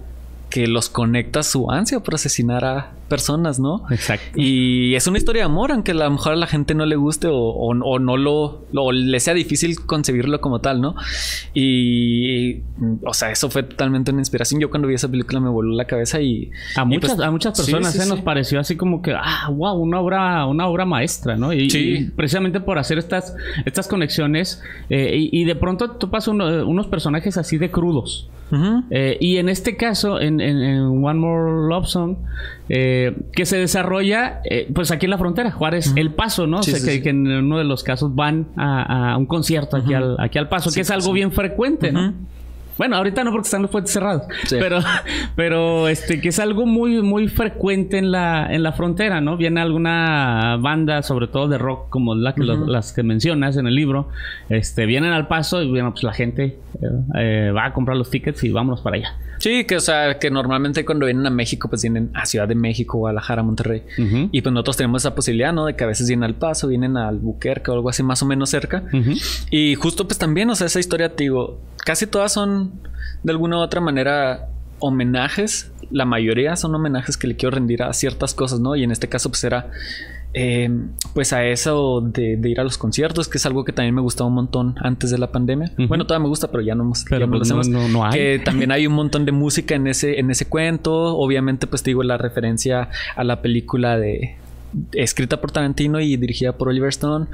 S2: que los conecta su ansia por asesinar a personas, ¿no?
S1: Exacto.
S2: Y es una historia de amor, aunque a lo mejor a la gente no le guste o, no lo, le sea difícil concebirlo como tal, ¿no? Y, o sea, eso fue totalmente una inspiración. Yo cuando vi esa película me voló la cabeza y...
S1: A muchas, pues, a muchas personas se nos pareció así como que, ah, wow, una obra, una obra maestra, ¿no? Y, precisamente por hacer estas, estas conexiones eh, y, de pronto topas unos personajes así de crudos. Eh, y en este caso, en, One More Love Song, eh, que se desarrolla eh, pues aquí en la frontera, Juárez, El Paso, ¿no? que, en uno de los casos van a, un concierto aquí, al, aquí al Paso, que es algo bien frecuente, ¿no? Bueno, ahorita no porque están los puentes cerrados. Pero, pero este, que es algo muy, muy frecuente en la, en la frontera, ¿no? Viene alguna banda, sobre todo de rock, como la que las que mencionas en el libro, este, vienen al paso y bueno, pues la gente eh, va a comprar los tickets y vámonos para allá.
S2: Sí, que o sea, que normalmente cuando vienen a México, pues vienen a Ciudad de México, Guadalajara, Monterrey. Y pues nosotros tenemos esa posibilidad, ¿no? De que a veces vienen al paso, vienen al Buquerque o algo así más o menos cerca. Y justo pues también, o sea, esa historia, te digo, casi todas son de alguna u otra manera homenajes. La mayoría son homenajes que le quiero rendir a ciertas cosas, ¿no? Y en este caso, pues era Em, pues a eso de, ir a los conciertos, que es algo que también me gustaba un montón antes de la pandemia. Bueno, todavía me gusta, pero ya no,
S1: pero pues no, hay.
S2: Que también hay un montón de música en ese, en ese cuento. Obviamente, pues te digo la referencia a la película de escrita por Tarantino y dirigida por Oliver Stone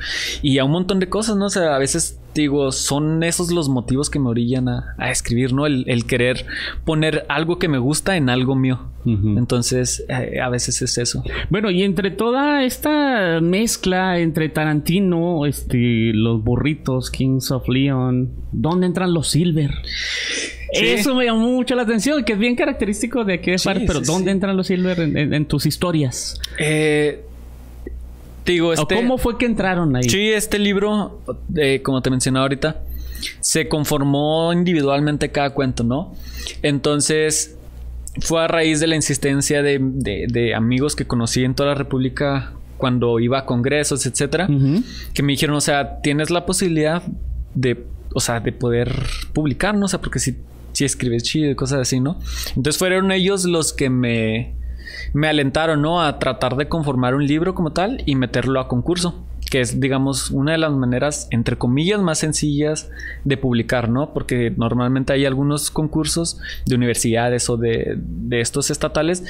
S2: y a un montón de cosas, ¿no? O sea, a veces digo, son esos los motivos que me orillan a, escribir, ¿no? El, querer poner algo que me gusta en algo mío. Entonces, eh, a veces es eso.
S1: Bueno, y entre toda esta mezcla entre Tarantino, este, los burritos, Kings of Leon, ¿dónde entran los Silver? Eso me llamó mucho la atención, que es bien característico de aquella parte, pero ¿dónde entran los Silver en, tus historias?
S2: Eh, digo, este,
S1: ¿Cómo fue que entraron ahí?
S2: Sí, este libro, eh, como te mencionaba ahorita, se conformó individualmente cada cuento, ¿no? Entonces, fue a raíz de la insistencia de, amigos que conocí en toda la República cuando iba a congresos, etcétera, que me dijeron, o sea, tienes la posibilidad de, o sea, de poder publicar, ¿no? O sea, porque si si escribes chido y cosas así, ¿no? Entonces fueron ellos los que me, me alentaron, ¿no? A tratar de conformar un libro como tal y meterlo a concurso que es, digamos, una de las maneras, entre comillas, más sencillas de publicar, ¿no? Porque normalmente hay algunos concursos de universidades o de, de estos estatales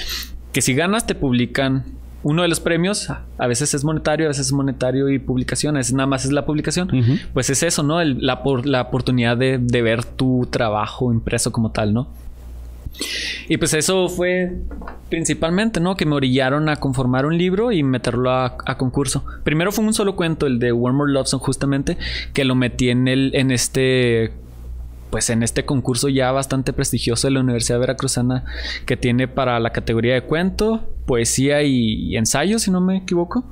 S2: que si ganas te publican uno de los premios a veces es monetario, a veces es monetario y publicación, a veces nada más es la publicación. Pues es eso, ¿no? la, la oportunidad de, ver tu trabajo impreso como tal, ¿no? Y pues eso fue principalmente, ¿no? Que me orillaron a conformar un libro y meterlo a, concurso. Primero fue un solo cuento, el de One More Love justamente, que lo metí en el, en este pues en este concurso ya bastante prestigioso de la Universidad Veracruzana que tiene para la categoría de cuento, poesía y, ensayo, si no me equivoco.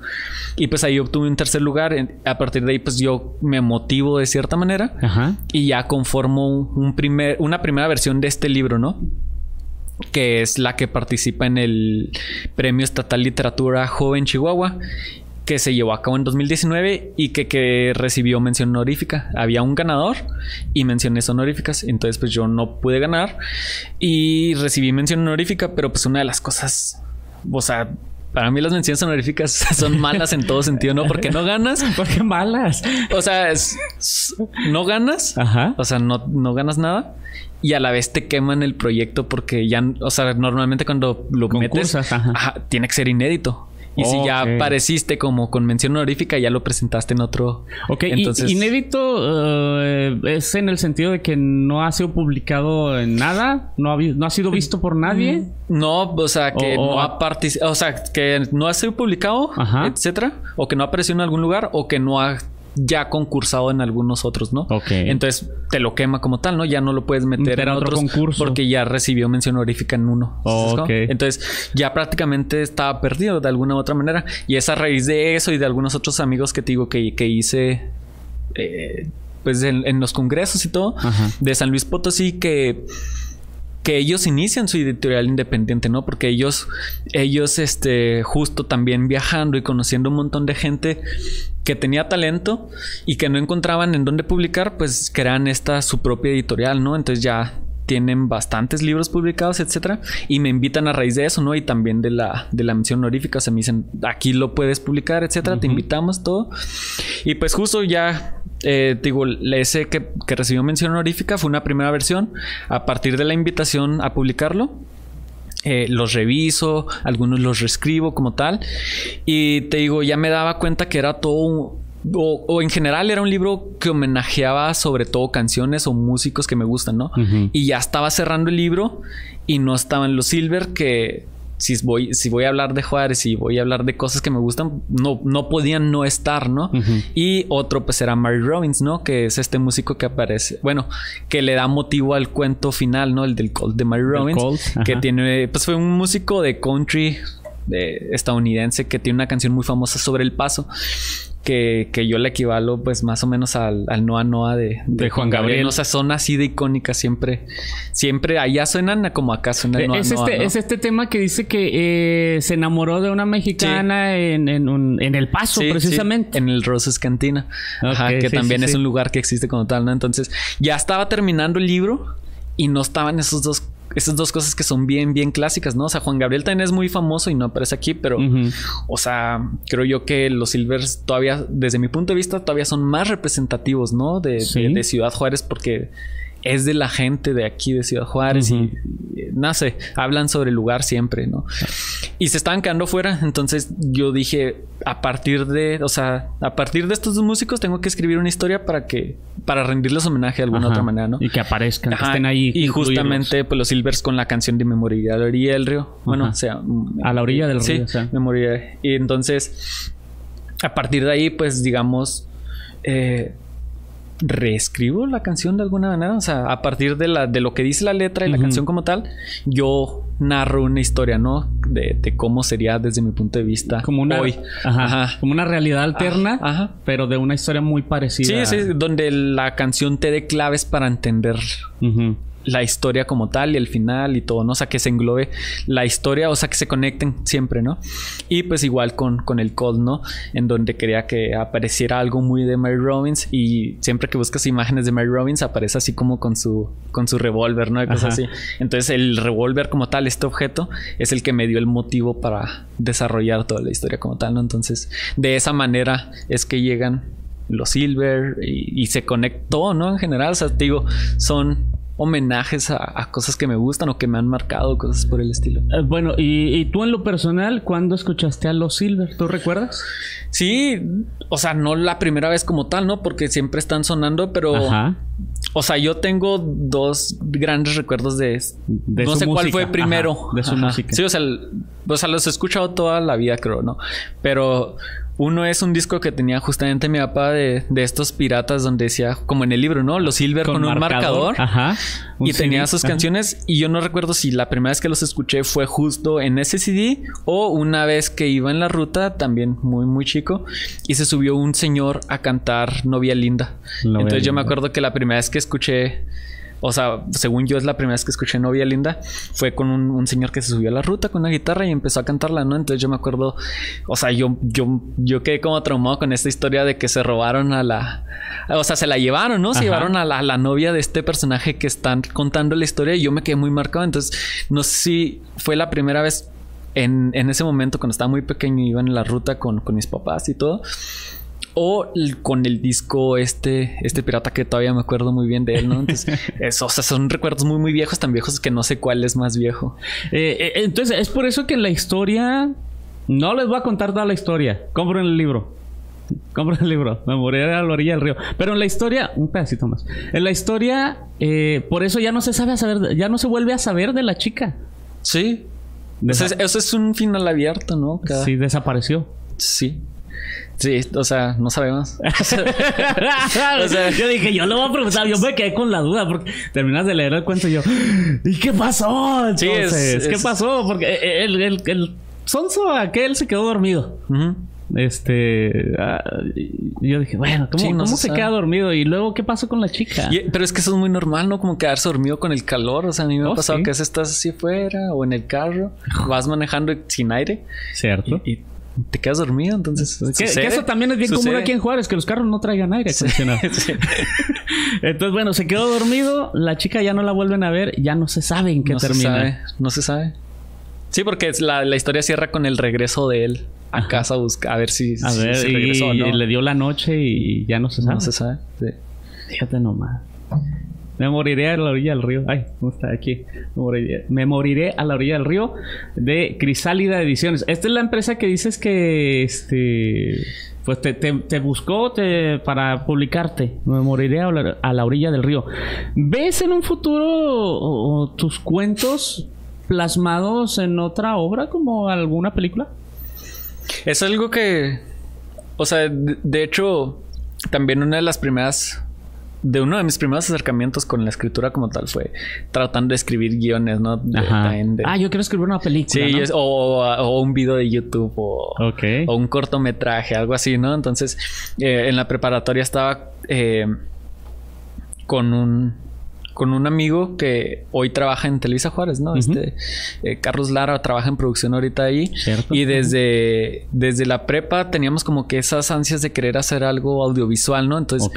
S2: Y pues ahí obtuve un tercer lugar. A partir de ahí, pues yo me motivo de cierta manera y ya conformo un primer, una primera versión de este libro, ¿no? que es la que participa en el Premio Estatal Literatura Joven Chihuahua que se llevó a cabo en 2019 y que, recibió mención honorífica. Había un ganador y menciones honoríficas. Entonces, pues yo no pude ganar y recibí mención honorífica, pero pues una de las cosas, o sea, para mí las menciones honoríficas son malas en todo sentido, ¿no? Porque no ganas.
S1: ¿Por qué malas?
S2: O sea, no ganas. Ajá. O sea, no, no ganas nada. Y a la vez te queman el proyecto porque ya, o sea, normalmente cuando lo metes, tiene que ser inédito. Y si ya apareciste como con mención honorífica, ya lo presentaste en otro.
S1: Ok, entonces. inédito eh, es en el sentido de que no ha sido publicado en nada, no ha, no ha sido visto por nadie. Mm,
S2: no, o sea, que no ha participado, o sea, que no ha sido publicado, etcétera, o que no ha aparecido en algún lugar, o que no ha ya concursado en algunos otros, ¿no? Ok. Entonces te lo quema como tal, ¿no? Ya no lo puedes meter, en otro concurso porque ya recibió mención honorífica en uno. ok. Entonces ya prácticamente estaba perdido de alguna u otra manera. Y es a raíz de eso y de algunos otros amigos que te digo que, que hice. Eh, pues en, los congresos y todo de San Luis Potosí que que ellos inician su editorial independiente, ¿no? Porque ellos, ellos, este, justo también viajando y conociendo un montón de gente que tenía talento y que no encontraban en dónde publicar, pues crean esta su propia editorial, ¿no? Entonces ya tienen bastantes libros publicados, etcétera, y me invitan a raíz de eso, ¿no? Y también de la, de la mención honorífica, se me dicen, aquí lo puedes publicar, etcétera, te invitamos, todo. Y pues justo ya, eh, digo, ese que, que recibió mención honorífica fue una primera versión, a partir de la invitación a publicarlo. Eh, los reviso, algunos los reescribo como tal. Y te digo, ya me daba cuenta que era todo o, en general era un libro que homenajeaba sobre todo canciones o músicos que me gustan, ¿no? Y ya estaba cerrando el libro y no estaban los Silver que si voy, si voy a hablar de Juárez y voy a hablar de cosas que me gustan, no, no podían no estar, ¿no? Y otro pues era Mary Robbins, ¿no? Que es este músico que aparece, bueno, que le da motivo al cuento final, ¿no? El del Colt de Mary Robbins, que tiene, pues fue un músico de country de estadounidense que tiene una canción muy famosa sobre el paso que, yo le equivalo pues más o menos al, al Noa Noa de, de, Juan Gabriel. O sea, son así de icónicas siempre. Siempre allá suenan como acá suena
S1: el Noa es este, Es este tema que dice que eh, se enamoró de una mexicana en, en, El Paso, precisamente.
S2: en el Roses Cantina. que también es un lugar que existe como tal, ¿no? Entonces, ya estaba terminando el libro y no estaban esos dos esas dos cosas que son bien, bien clásicas, ¿no? O sea, Juan Gabriel también es muy famoso y no aparece aquí, pero, o sea, creo yo que los Silvers todavía, desde mi punto de vista, todavía son más representativos, ¿no? de Ciudad Juárez, porque es de la gente de aquí de Ciudad Juárez y, no sé, hablan sobre el lugar siempre, ¿no? Y se estaban quedando fuera, entonces yo dije, a partir de, o sea, a partir de estos dos músicos tengo que escribir una historia para que, para rendirles homenaje de alguna otra manera, ¿no?
S1: Y que aparezcan, que estén ahí.
S2: Y justamente, pues los Silvers con la canción de Memoria a la orilla del río, bueno, o sea,
S1: a la orilla del río,
S2: sí, o sea. Memoria. Y entonces, a partir de ahí, pues digamos, eh, reescribo la canción de alguna manera. O sea, a partir de, la, de lo que dice la letra y la canción como tal, yo narro una historia, ¿no? De, cómo sería desde mi punto de vista
S1: como una,
S2: hoy.
S1: Ajá, Como una realidad alterna, ajá, pero de una historia muy parecida.
S2: Sí, sí, donde la canción te dé claves para entender la historia como tal y el final y todo, ¿no? O sea, que se englobe la historia, o sea, que se conecten siempre, ¿no? Y pues igual con, con el Cold, ¿no? En donde quería que apareciera algo muy de Mary Robbins y siempre que buscas imágenes de Mary Robbins aparece así como con su, con su revólver, ¿no? Cosas así. Entonces el revólver como tal, este objeto, es el que me dio el motivo para desarrollar toda la historia como tal, ¿no? Entonces, de esa manera es que llegan los Silver y, y se conectó, ¿no? En general, o sea, te digo, son homenajes a, cosas que me gustan o que me han marcado, cosas por el estilo.
S1: Eh, bueno, y, tú en lo personal, ¿cuándo escuchaste a Los Silver? ¿Tú recuerdas?
S2: Sí, o sea, no la primera vez como tal, ¿no? Porque siempre están sonando, pero... Ajá. O sea, yo tengo dos grandes recuerdos de... de no sé cuál fue primero.
S1: de su música.
S2: Sí, o sea, o sea, los he escuchado toda la vida, creo, ¿no? Pero Uno es un disco que tenía justamente mi papá de, de estos piratas donde decía, como en el libro, ¿no? Los Silver con, un marcador.
S1: Ajá.
S2: y tenía sus canciones y yo no recuerdo si la primera vez que los escuché fue justo en ese CD o una vez que iba en la ruta, también muy, muy chico, y se subió un señor a cantar Novia Linda. Entonces yo me acuerdo que la primera vez que escuché o sea, según yo es la primera vez que escuché Novia Linda, fue con un, señor que se subió a la ruta con una guitarra y empezó a cantarla, ¿no? Entonces yo me acuerdo, o sea, yo, yo, yo quedé como traumado con esta historia de que se robaron a la, o sea, se la llevaron, ¿no? Se llevaron a la, novia de este personaje que están contando la historia y yo me quedé muy marcado, entonces no sé si fue la primera vez en, en ese momento cuando estaba muy pequeño y iba en la ruta con, con mis papás y todo o con el disco este, este pirata que todavía me acuerdo muy bien de él, ¿no? Entonces, eso, o sea, son recuerdos muy, muy viejos, tan viejos que no sé cuál es más viejo.
S1: Eh, eh, entonces, es por eso que en la historia, no les voy a contar toda la historia, compren el libro. Compren el libro, me moriré a la orilla del río. Pero en la historia, un pedacito más. En la historia, eh, por eso ya no se sabe a saber, ya no se vuelve a saber de la chica.
S2: Sí. Eso es, un final abierto, ¿no?
S1: Sí, desapareció.
S2: Sí. Sí, o sea, no sabemos. o
S1: sea, yo dije, yo lo voy a preguntar, yo me quedé con la duda porque terminas de leer el cuento y yo, ¿y qué pasó? Entonces, ¿qué pasó? Porque el, el, el, sonso aquel se quedó dormido. Este, ah, yo dije, bueno, ¿cómo, se, queda dormido? Y luego, ¿qué pasó con la chica?
S2: pero es que eso es muy normal, ¿no? Como quedarse dormido con el calor. O sea, a mí me ha oh, pasado que a estás así afuera o en el carro, vas manejando sin aire.
S1: Cierto.
S2: y te quedas dormido, entonces.
S1: Que, eso también es bien común aquí en Juárez, que los carros no traigan aire acondicionado. entonces, bueno, se quedó dormido, la chica ya no la vuelven a ver, ya no se sabe en qué termina.
S2: no se sabe. Sí, porque la, la, historia cierra con el regreso de él a casa a buscar a ver si,
S1: a ver, regresó y, le dio la noche y ya no se sabe.
S2: No se sabe. Sí.
S1: Fíjate nomás. Me moriré a la orilla del río. Ay, ¿cómo está aquí? Me moriré, a la orilla del río de Crisálida Ediciones. Esta es la empresa que dices que este pues te, buscó para publicarte. Me moriré a la, orilla del río. ¿Ves en un futuro tus cuentos plasmados en otra obra como alguna película?
S2: Es algo que, o sea, de hecho, también una de las primeras de uno de mis primeros acercamientos con la escritura como tal fue tratando de escribir guiones, ¿no?
S1: ah, yo quiero escribir una película.
S2: Sí, o, un video de YouTube o, un cortometraje, algo así, ¿no? Entonces, eh, en la preparatoria estaba eh, con un con un amigo que hoy trabaja en Televisa Juárez, ¿no? Este eh, Carlos Lara trabaja en producción ahorita ahí. Y desde, desde la prepa teníamos como que esas ansias de querer hacer algo audiovisual, ¿no? Entonces,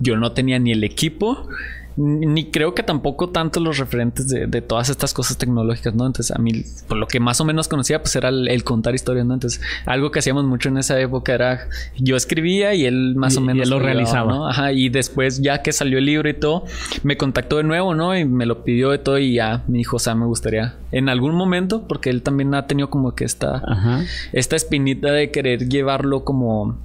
S2: yo no tenía ni el equipo ni creo que tampoco tanto los referentes de, todas estas cosas tecnológicas, ¿no? Entonces, a mí, por lo que más o menos conocía, pues era el, contar historias, ¿no? Entonces, algo que hacíamos mucho en esa época era yo escribía y él más o menos
S1: lo realizaba,
S2: ¿no? Ajá, y después, ya que salió el libro y todo, me contactó de nuevo, ¿no? Y me lo pidió de todo y ya me dijo, o sea, me gustaría en algún momento, porque él también ha tenido como que esta, esta espinita de querer llevarlo como.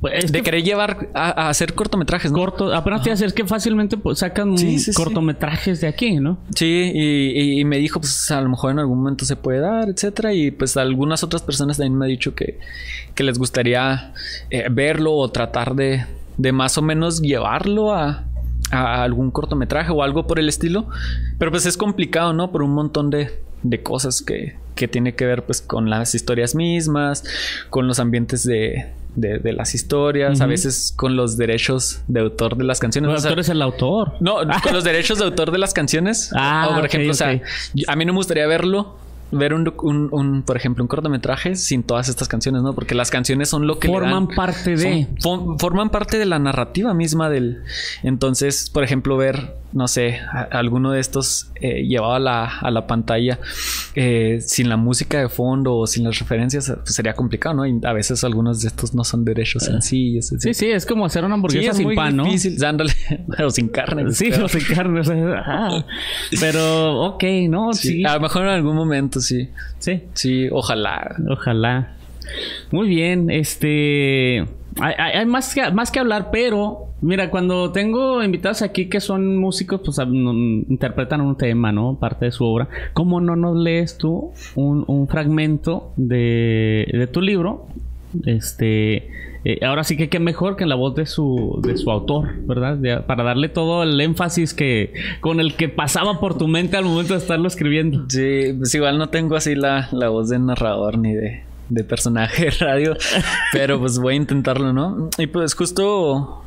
S2: Pues, de querer llevar a, hacer cortometrajes, ¿no?
S1: Corto, apenas te hacer que fácilmente pues, sacan cortometrajes de aquí, ¿no?
S2: Sí, y, me dijo, pues a lo mejor en algún momento se puede dar, etcétera. Y pues algunas otras personas también me han dicho que, que les gustaría eh, verlo o tratar de, de más o menos llevarlo a, a algún cortometraje o algo por el estilo. Pero pues es complicado, ¿no? Por un montón de, de cosas que, que tiene que ver pues con las historias mismas, con los ambientes de, de, las historias, a veces con los derechos de autor de las canciones.
S1: ¿El autor es el autor?
S2: No, con los derechos de autor de las canciones. Ah, o por ejemplo, o sea, a mí no me gustaría verlo ver un, un, por ejemplo, un cortometraje sin todas estas canciones, ¿no? Porque las canciones son lo que
S1: forman parte de
S2: forman parte de la narrativa misma del. Entonces, por ejemplo, ver, no sé, alguno de estos eh, llevado a la, a la pantalla eh, sin la música de fondo o sin las referencias, pues sería complicado, ¿no? Y a veces algunos de estos no son derechos ah. sencillos.
S1: Sí, sí, es como hacer una hamburguesa sin pan,
S2: difícil, ¿no? o sin carne.
S1: Sí, o sin carne. Pero, ok, ¿no?
S2: sí. A lo mejor en algún momento sí.
S1: Sí.
S2: Sí, ojalá.
S1: Ojalá. Muy bien, este... Hay, más, que, más que hablar, pero mira, cuando tengo invitados aquí que son músicos, pues interpretan un tema, ¿no? Parte de su obra. ¿Cómo no nos lees tú un, fragmento de, de tu libro Este, eh, ahora sí que qué mejor que en la voz de su, de su autor, ¿verdad? para darle todo el énfasis que con el que pasaba por tu mente al momento de estarlo escribiendo.
S2: Sí, pues igual no tengo así la, la voz de narrador ni de, de personaje de radio, pero pues voy a intentarlo, ¿no? Y pues justo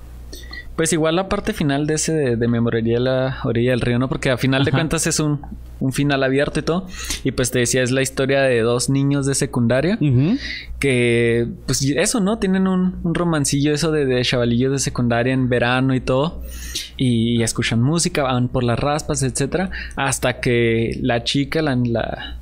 S2: pues igual la parte final de ese de, de la orilla del río, ¿no? Porque a final de cuentas es un, final abierto y todo. Y pues te decía, es la historia de dos niños de secundaria. Que, pues eso, ¿no? Tienen un, romancillo eso de, de, chavalillos de secundaria en verano y todo. Y, escuchan música, van por las raspas, etcétera. Hasta que la chica, la, la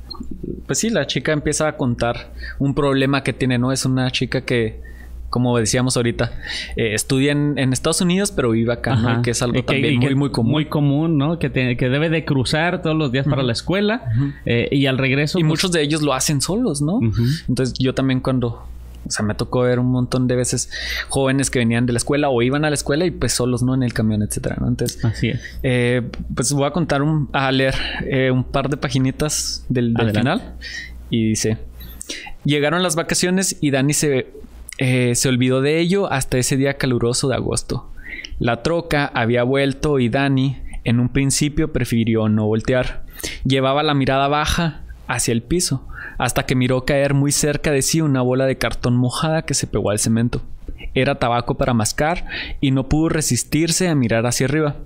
S2: pues sí, la chica empieza a contar un problema que tiene, ¿no? Es una chica que como decíamos ahorita, eh, estudia en, Estados Unidos, pero vive acá, ¿no? que es algo también muy, muy común.
S1: Muy común, ¿no? Que, que debe de cruzar todos los días para la escuela eh, y al regreso.
S2: Y pues muchos de ellos lo hacen solos, ¿no? Entonces yo también cuando. O sea, me tocó ver un montón de veces jóvenes que venían de la escuela o iban a la escuela y pues solos, ¿no? En el camión, etcétera, ¿no? Entonces,
S1: Así es.
S2: Eh, pues voy a contar un, a leer un par de paginitas del, del final y dice: Llegaron las vacaciones y Dani se eh, se olvidó de ello hasta ese día caluroso de agosto. La troca había vuelto y Dani, en un principio, prefirió no voltear. Llevaba la mirada baja hacia el piso, hasta que miró caer muy cerca de sí una bola de cartón mojada que se pegó al cemento. Era tabaco para mascar y no pudo resistirse a mirar hacia arriba.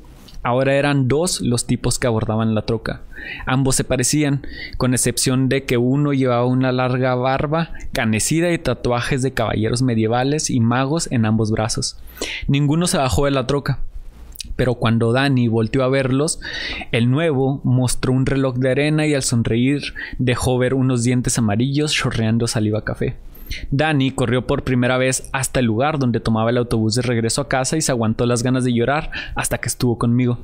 S2: Ahora eran dos los tipos que abordaban la troca. Ambos se parecían, con excepción de que uno llevaba una larga barba canecida y tatuajes de caballeros medievales y magos en ambos brazos. Ninguno se bajó de la troca. Pero cuando Danny volteó a verlos, el nuevo mostró un reloj de arena y al sonreír dejó ver unos dientes amarillos chorreando saliva café. Danny corrió por primera vez hasta el lugar donde tomaba el autobús de regreso a casa y se aguantó las ganas de llorar hasta que estuvo conmigo.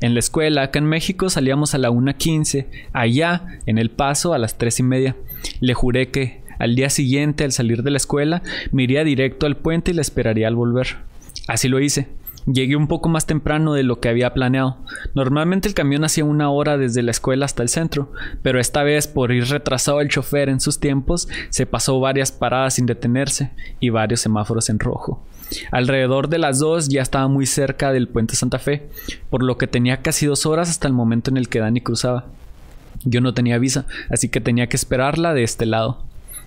S2: En la escuela, acá en México, salíamos a la 1.15, allá, en El Paso, a las tres y media. Le juré que, al día siguiente, al salir de la escuela, me iría directo al puente y le esperaría al volver. Así lo hice. Llegué un poco más temprano de lo que había planeado. Normalmente el camión hacía una hora desde la escuela hasta el centro, pero esta vez por ir retrasado el chofer en sus tiempos, se pasó varias paradas sin detenerse y varios semáforos en rojo. Alrededor de las dos ya estaba muy cerca del puente Santa Fe, por lo que tenía casi dos horas hasta el momento en el que Dani cruzaba. Yo no tenía visa, así que tenía que esperarla de este lado.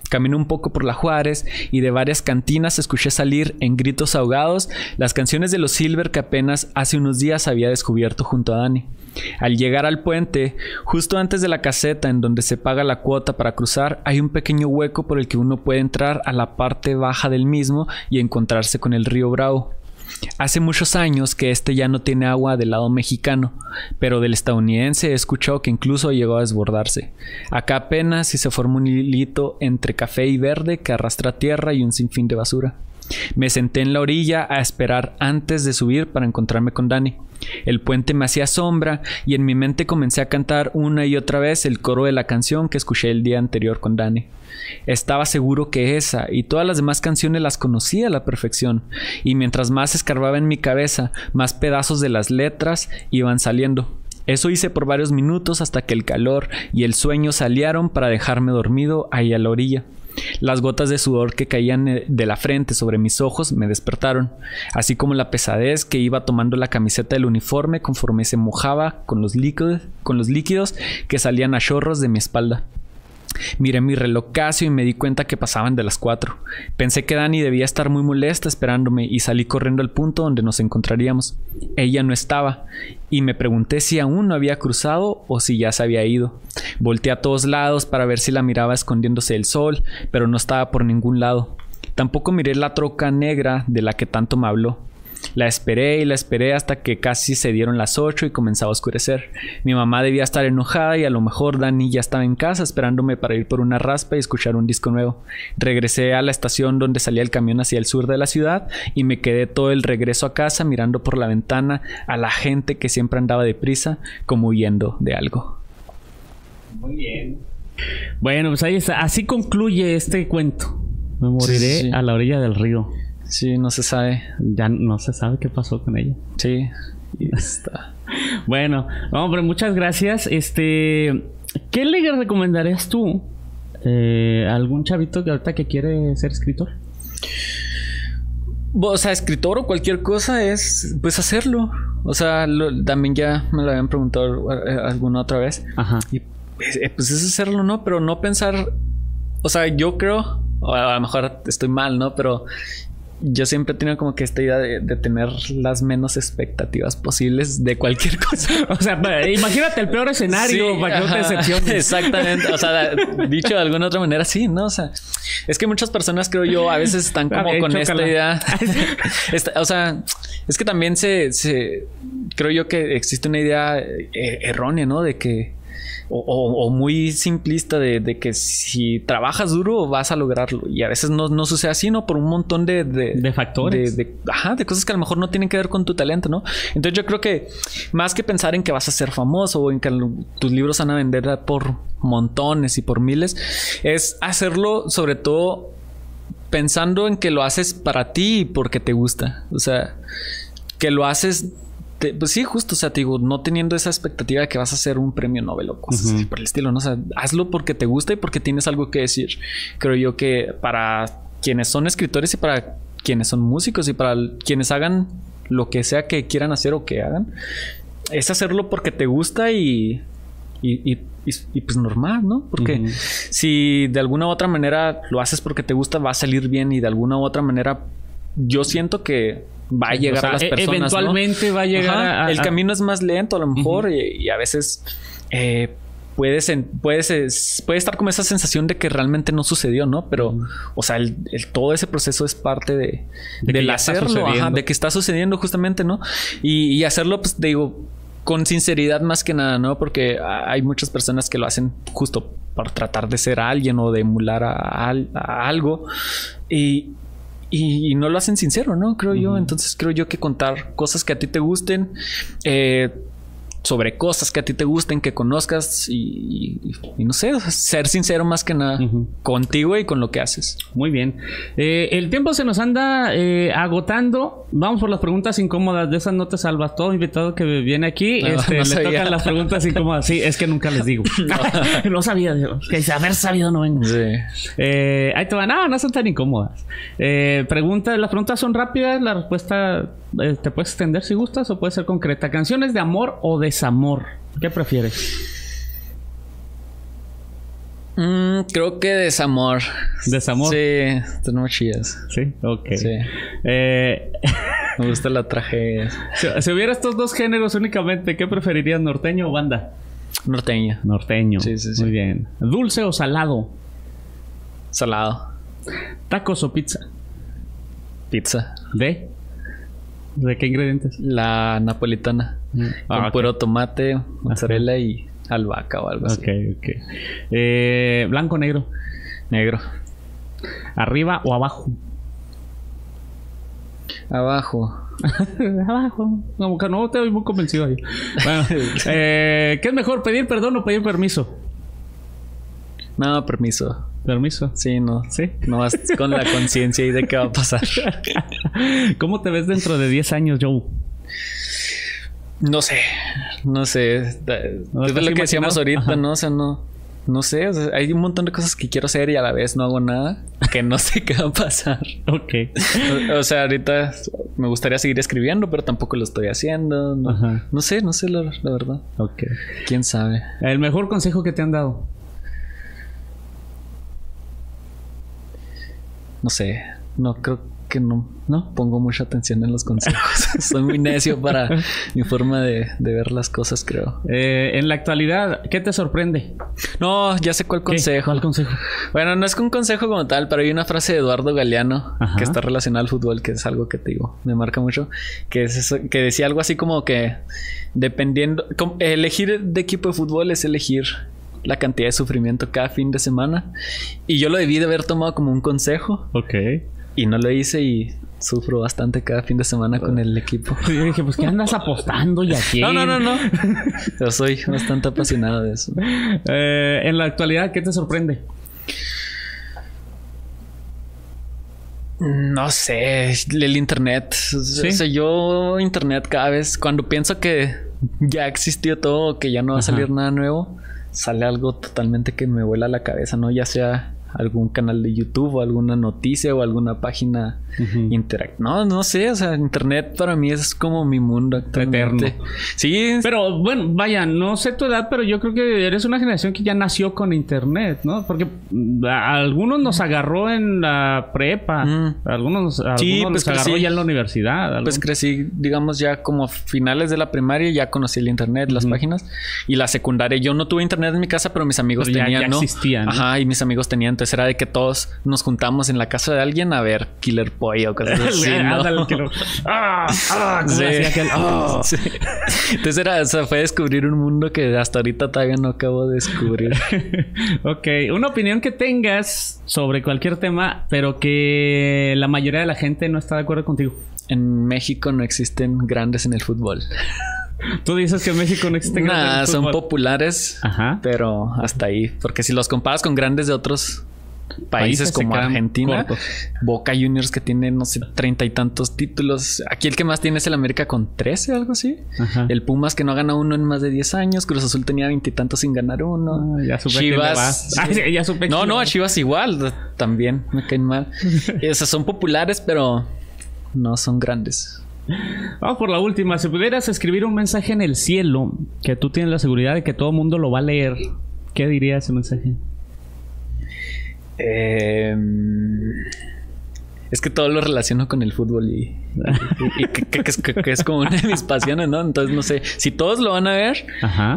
S2: Caminé un poco por la Juárez y de varias cantinas escuché salir en gritos ahogados las canciones de los Silver que apenas hace unos días había descubierto junto a Dani. Al llegar al puente, justo antes de la caseta en donde se paga la cuota para cruzar, hay un pequeño hueco por el que uno puede entrar a la parte baja del mismo y encontrarse con el río Bravo. Hace muchos años que este ya no tiene agua del lado mexicano, pero del estadounidense he escuchado que incluso llegó a desbordarse. Acá apenas si se forma un hilito entre café y verde que arrastra tierra y un sinfín de basura. Me senté en la orilla a esperar antes de subir para encontrarme con Dani. El puente me hacía sombra y en mi mente comencé a cantar una y otra vez el coro de la canción que escuché el día anterior con Dani. Estaba seguro que esa y todas las demás canciones las conocía a la perfección, y mientras más escarbaba en mi cabeza, más pedazos de las letras iban saliendo. Eso hice por varios minutos hasta que el calor y el sueño salieron para dejarme dormido ahí a la orilla. Las gotas de sudor que caían eh, de la frente sobre mis ojos me despertaron, así como la pesadez que iba tomando la camiseta del uniforme conforme se mojaba con los líquidos, con los líquidos que salían a chorros de mi espalda. Miré mi reloj casi y me di cuenta que pasaban de las cuatro. Pensé que Dani debía estar muy molesta esperándome y salí corriendo al punto donde nos encontraríamos. Ella no estaba y me pregunté si aún no había cruzado o si ya se había ido. Volté a todos lados para ver si la miraba escondiéndose del sol, pero no estaba por ningún lado. Tampoco miré la troca negra de la que tanto me habló. La esperé y la esperé hasta que casi se dieron las ocho y comenzaba a oscurecer. Mi mamá debía estar enojada y a lo mejor Dani ya estaba en casa esperándome para ir por una raspa y escuchar un disco nuevo. Regresé a la estación donde salía el camión hacia el sur de la ciudad y me quedé todo el regreso a casa mirando por la ventana a la gente que siempre andaba deprisa como huyendo de algo.
S1: Muy bien. Bueno, pues ahí está. Así concluye este cuento. Me moriré a la orilla del río.
S2: Sí, no se sabe.
S1: Ya no se sabe qué pasó con ella.
S2: Sí. está.
S1: bueno, hombre, muchas gracias. Este, ¿qué le recomendarías tú eh, a algún chavito que ahorita que quiere ser escritor?
S2: O sea, escritor o cualquier cosa es pues hacerlo. O sea, también ya me lo habían preguntado eh, alguna otra vez. Ajá. Y pues, eh, pues, es hacerlo, ¿no? Pero no pensar. O sea, yo creo, o a lo mejor estoy mal, ¿no? Pero yo siempre he tenido como que esta idea de, tener las menos expectativas posibles de cualquier cosa.
S1: o sea, imagínate el peor escenario para que no te decepciones.
S2: Exactamente. O sea, dicho de alguna otra manera, sí, ¿no? O sea, es que muchas personas, creo yo, a veces están como con esta idea. o sea, es que también se, se. Creo yo que existe una idea eh, errónea, ¿no? De que o, muy simplista de, que si trabajas duro vas a lograrlo. Y a veces no, sucede así, ¿no? Por un montón de,
S1: de, factores.
S2: De, ajá, de cosas que a lo mejor no tienen que ver con tu talento, ¿no? Entonces yo creo que más que pensar en que vas a ser famoso o en que tus libros van a vender por montones y por miles, es hacerlo sobre todo pensando en que lo haces para ti y porque te gusta. O sea, que lo haces pues sí, justo, o sea, te digo, no teniendo esa expectativa de que vas a hacer un premio Nobel o cosas así por el estilo, ¿no? O sea, hazlo porque te gusta y porque tienes algo que decir. Creo yo que para quienes son escritores y para quienes son músicos y para quienes hagan lo que sea que quieran hacer o que hagan, es hacerlo porque te gusta y, y, pues normal, ¿no? Porque si de alguna u otra manera lo haces porque te gusta, va a salir bien y de alguna u otra manera yo siento que va a llegar a las e- personas.
S1: Eventualmente va a llegar
S2: El camino es más lento a lo mejor y, a veces eh, puedes, puedes, puede estar como esa sensación de que realmente no sucedió, ¿no? Pero, o sea, el, todo ese proceso es parte de, del hacerlo, de que está sucediendo justamente, ¿no? Y, hacerlo, pues digo, con sinceridad más que nada, ¿no? Porque hay muchas personas que lo hacen justo por tratar de ser alguien o de emular a algo. Y, y, no lo hacen sincero, ¿no? Creo yo. Entonces creo yo que contar cosas que a ti te gusten, eh, sobre cosas que a ti te gusten, que conozcas y, no sé, ser sincero más que nada contigo y con lo que haces.
S1: Muy bien. Eh, el tiempo se nos anda eh, agotando. Vamos por las preguntas incómodas. De esas no te salvas. Todo invitado que viene aquí no, este, le tocan las preguntas incómodas. Sí, es que nunca les digo. no. sabía. Que haber sabido no vengo. Sí. Eh, ahí te van. No, no son tan incómodas. preguntas, las preguntas son rápidas. La respuesta te puedes extender si gustas o puede ser concreta. ¿Canciones de amor o desamor? ¿Qué prefieres?
S2: Mm, creo que desamor.
S1: ¿Desamor?
S2: Sí, tenemos chidas.
S1: Sí, ok. Sí. Eh,
S2: Me gusta la tragedia.
S1: Si, hubiera estos dos géneros únicamente, ¿qué preferirías, norteño o banda?
S2: Norteño.
S1: Norteño. Sí, sí, sí. Muy bien. ¿Dulce o salado?
S2: Salado.
S1: ¿Tacos o pizza?
S2: Pizza.
S1: ¿De? ¿De qué ingredientes?
S2: La napolitana. Mm. Con ah, puro tomate, mozzarella y albahaca o algo así.
S1: Ok, ok. Eh, ¿Blanco o negro?
S2: Negro.
S1: ¿Arriba o abajo?
S2: Abajo.
S1: abajo. Como que no te voy muy convencido ahí. Bueno, eh, ¿qué es mejor, pedir perdón o pedir permiso?
S2: No, permiso.
S1: ¿Permiso?
S2: Sí, no. ¿Sí? No vas con la conciencia y de qué va a pasar.
S1: ¿Cómo te ves dentro de 10 años, Joe?
S2: No sé. No sé. es lo que decíamos ahorita, ¿no? O sea, no. No sé, hay un montón de cosas que quiero hacer y a la vez no hago nada que no sé qué va a pasar.
S1: ok.
S2: O, sea, ahorita me gustaría seguir escribiendo, pero tampoco lo estoy haciendo. No, no sé, no sé la, la, verdad.
S1: Ok.
S2: ¿Quién sabe?
S1: El mejor consejo que te han dado.
S2: No sé, no creo que no, no pongo mucha atención en los consejos. Soy muy necio para mi forma de, ver las cosas, creo.
S1: Eh, en la actualidad, ¿qué te sorprende?
S2: No, ya sé cuál consejo.
S1: ¿Cuál consejo?
S2: Bueno, no es un consejo como tal, pero hay una frase de Eduardo Galeano que está relacionada al fútbol, que es algo que te digo, me marca mucho, que es que decía algo así como que dependiendo, elegir de equipo de fútbol es elegir la cantidad de sufrimiento cada fin de semana. Y yo lo debí de haber tomado como un consejo.
S1: Ok.
S2: Y no lo hice y sufro bastante cada fin de semana con el equipo.
S1: Yo dije, pues ¿qué andas apostando y aquí?
S2: No, no, no, no. Yo soy bastante apasionado de eso.
S1: Eh, en la actualidad, ¿qué te sorprende?
S2: No sé, el internet. ¿Sí? O sea, yo internet cada vez, cuando pienso que ya existió todo, que ya no va a salir nada nuevo, sale algo totalmente que me vuela la cabeza, ¿no? Ya sea algún canal de YouTube o alguna noticia o alguna página interactiva. No, no sé, o sea, internet para mí es como mi mundo
S1: eterno.
S2: Sí.
S1: Pero bueno, vaya, no sé tu edad, pero yo creo que eres una generación que ya nació con internet, ¿no? Porque a algunos nos agarró en la prepa, mm. algunos, sí, pues nos agarró ya en la universidad.
S2: Pues crecí, digamos, ya como a finales de la primaria ya conocí el internet, las páginas y la secundaria. Yo no tuve internet en mi casa, pero mis amigos tenían, ya,
S1: existían.
S2: Ajá, y mis amigos tenían entonces era de que todos nos juntamos en la casa de alguien a ver Killer Pollo o cosas así. ¡Ah! ¡Ah! ¡Ah! Entonces era, o sea, fue descubrir un mundo que hasta ahorita todavía no acabo de descubrir.
S1: ok, una opinión que tengas sobre cualquier tema, pero que la mayoría de la gente no está de acuerdo contigo.
S2: En México no existen grandes en el fútbol.
S1: Tú dices que en México no existen
S2: grandes. son populares, pero hasta ahí. Porque si los comparas con grandes de otros países, como Argentina, Boca Juniors que tiene, no sé, treinta y tantos títulos. Aquí el que más tiene es el América con trece, algo así. El Pumas que no gana uno en más de diez años. Cruz Azul tenía veintitantos sin ganar uno.
S1: Ah, ya Chivas.
S2: no, no, a Chivas igual. También me caen mal. Esas son populares, pero no son grandes.
S1: Vamos por la última. Si pudieras escribir un mensaje en el cielo que tú tienes la seguridad de que todo el mundo lo va a leer, ¿qué diría ese mensaje?
S2: Em, es que todo lo relaciono con el fútbol y, que, es, como una de mis pasiones, ¿no? Entonces, no sé, si todos lo van a ver,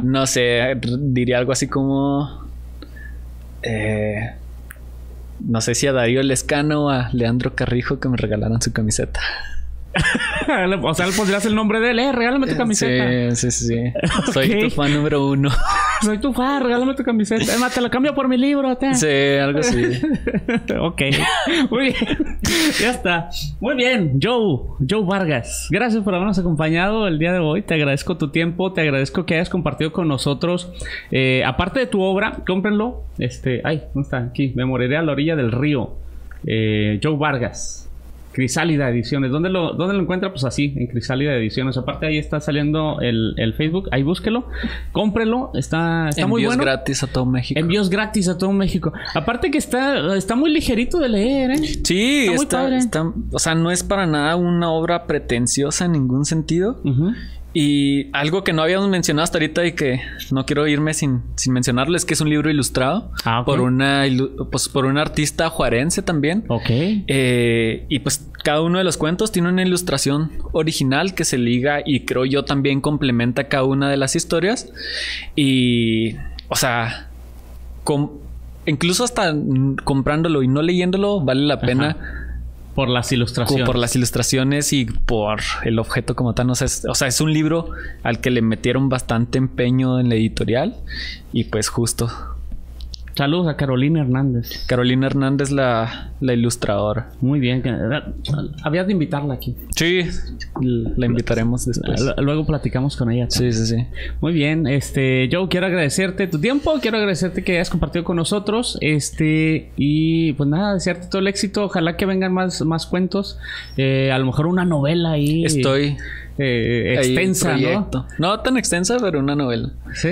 S2: no sé, diría algo así como... Eh, no sé si a Darío Lescano o a Leandro Carrijo que me regalaran su camiseta.
S1: o sea, le pondrías el nombre de él, eh, regálame tu camiseta.
S2: Sí, sí, sí. Soy tu fan número uno.
S1: Soy tu fan, regálame tu camiseta. Además, te la cambio por mi libro.
S2: Sí, algo así.
S1: ok. Muy bien. ya está. Muy bien. Joe, Joe Vargas. Gracias por habernos acompañado el día de hoy. Te agradezco tu tiempo. Te agradezco que hayas compartido con nosotros. Eh, aparte de tu obra, cómprenlo. Este, ay, ¿dónde está? Aquí. Me moriré a la orilla del río. Eh, Joe Vargas. Crisálida Ediciones. ¿Dónde lo, ¿Dónde lo encuentra? Pues así, en Crisálida Ediciones. Aparte ahí está saliendo el, el Facebook. Ahí búsquelo. Cómprelo. Está, está muy bueno.
S2: Envíos gratis a todo México.
S1: Envíos gratis a todo México. Aparte que está, está muy ligerito de leer, ¿eh?
S2: Sí, está, está, o sea, no es para nada una obra pretenciosa en ningún sentido. Y algo que no habíamos mencionado hasta ahorita y que no quiero irme sin, sin mencionarlo es que es un libro ilustrado ah, por una pues por un artista juarense también.
S1: Ok.
S2: Eh, y pues cada uno de los cuentos tiene una ilustración original que se liga y creo yo también complementa cada una de las historias. Y, o sea, incluso hasta comprándolo y no leyéndolo vale la pena.
S1: Por las ilustraciones.
S2: Por las ilustraciones y por el objeto como tal. o sea, es un libro al que le metieron bastante empeño en la editorial. Y pues justo
S1: Saludos a Carolina Hernández.
S2: Carolina Hernández, la, la ilustradora.
S1: Muy bien. Habías de invitarla aquí.
S2: Sí, la invitaremos después.
S1: Luego platicamos con ella.
S2: Sí, sí, sí.
S1: Muy bien. Este, yo quiero agradecerte tu tiempo. Quiero agradecerte que hayas compartido con nosotros. Este, y pues nada, desearte todo el éxito. Ojalá que vengan más, más cuentos. Eh, a lo mejor una novela ahí.
S2: Estoy.
S1: Eh, extensa, ¿no?
S2: No tan extensa, pero una novela.
S1: Sí.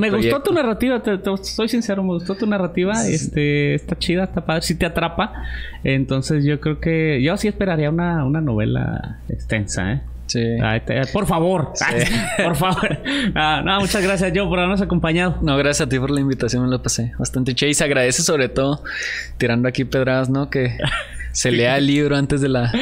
S1: me, gustó tu narrativa, te, soy sincero, me gustó tu narrativa. Este, está chida, está padre, sí te atrapa. Entonces yo creo que yo sí esperaría una, una novela extensa, ¿eh?
S2: Sí.
S1: por favor. por favor. Ah, no, muchas gracias, yo por habernos acompañado.
S2: No, gracias a ti por la invitación, me lo pasé bastante che. Y se agradece sobre todo tirando aquí pedradas, ¿no? Que se lea el libro antes de la.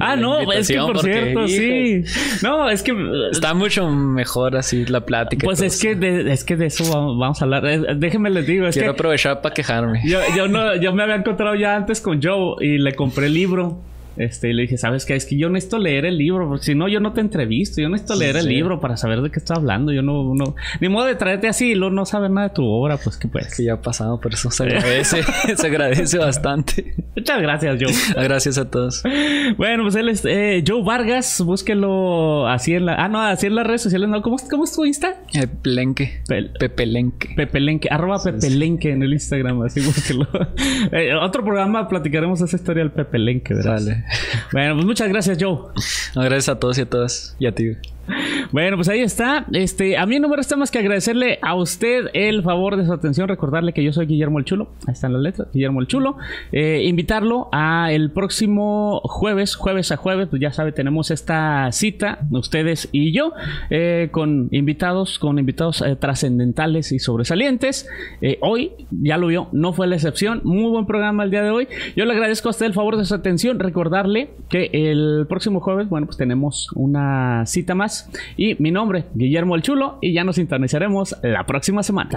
S1: ah, no, es que por cierto, sí. No, es que.
S2: Está mucho mejor así la plática.
S1: Pues es que, de, es que de eso vamos, a hablar. Déjenme les digo.
S2: Quiero aprovechar para quejarme.
S1: Yo, yo, no, yo me había encontrado ya antes con Joe y le compré el libro. Este, y le dije, ¿sabes qué? Es que yo necesito leer el libro, porque si no, yo no te entrevisto. Yo necesito leer el libro para saber de qué está hablando. Yo no, no, ni modo de traerte así y luego no saber nada de tu obra, pues que pues.
S2: Que ya ha pasado, por eso se agradece, se agradece bastante.
S1: Muchas gracias, Joe.
S2: Gracias a todos.
S1: Bueno, pues él es eh, Joe Vargas, búsquelo así en la, ah, no, así en las redes sociales, ¿no? ¿Cómo, cómo es tu Insta?
S2: Eh, Pelenque. Pepelenque.
S1: Pepelenque, arroba Pepelenque en el Instagram, así búsquelo. Eh, otro programa platicaremos esa historia del Pepelenque, ¿verdad?
S2: Vale.
S1: Bueno, pues muchas gracias, Joe.
S2: gracias a todos y a todas. Y a ti.
S1: Bueno, pues ahí está. Este, a mí no me resta más que agradecerle a usted el favor de su atención. Recordarle que yo soy Guillermo el Chulo. Ahí están las letras, Guillermo el Chulo. Eh, invitarlo a el próximo jueves, jueves a jueves, pues ya sabe, tenemos esta cita, ustedes y yo, eh, con invitados, con invitados eh, trascendentales y sobresalientes. hoy, ya lo vio, no fue la excepción. Muy buen programa el día de hoy. Yo le agradezco a usted el favor de su atención. Recordarle que el próximo jueves, bueno, pues tenemos una cita más y mi nombre, Guillermo el Chulo, y ya nos sintonizaremos la próxima semana.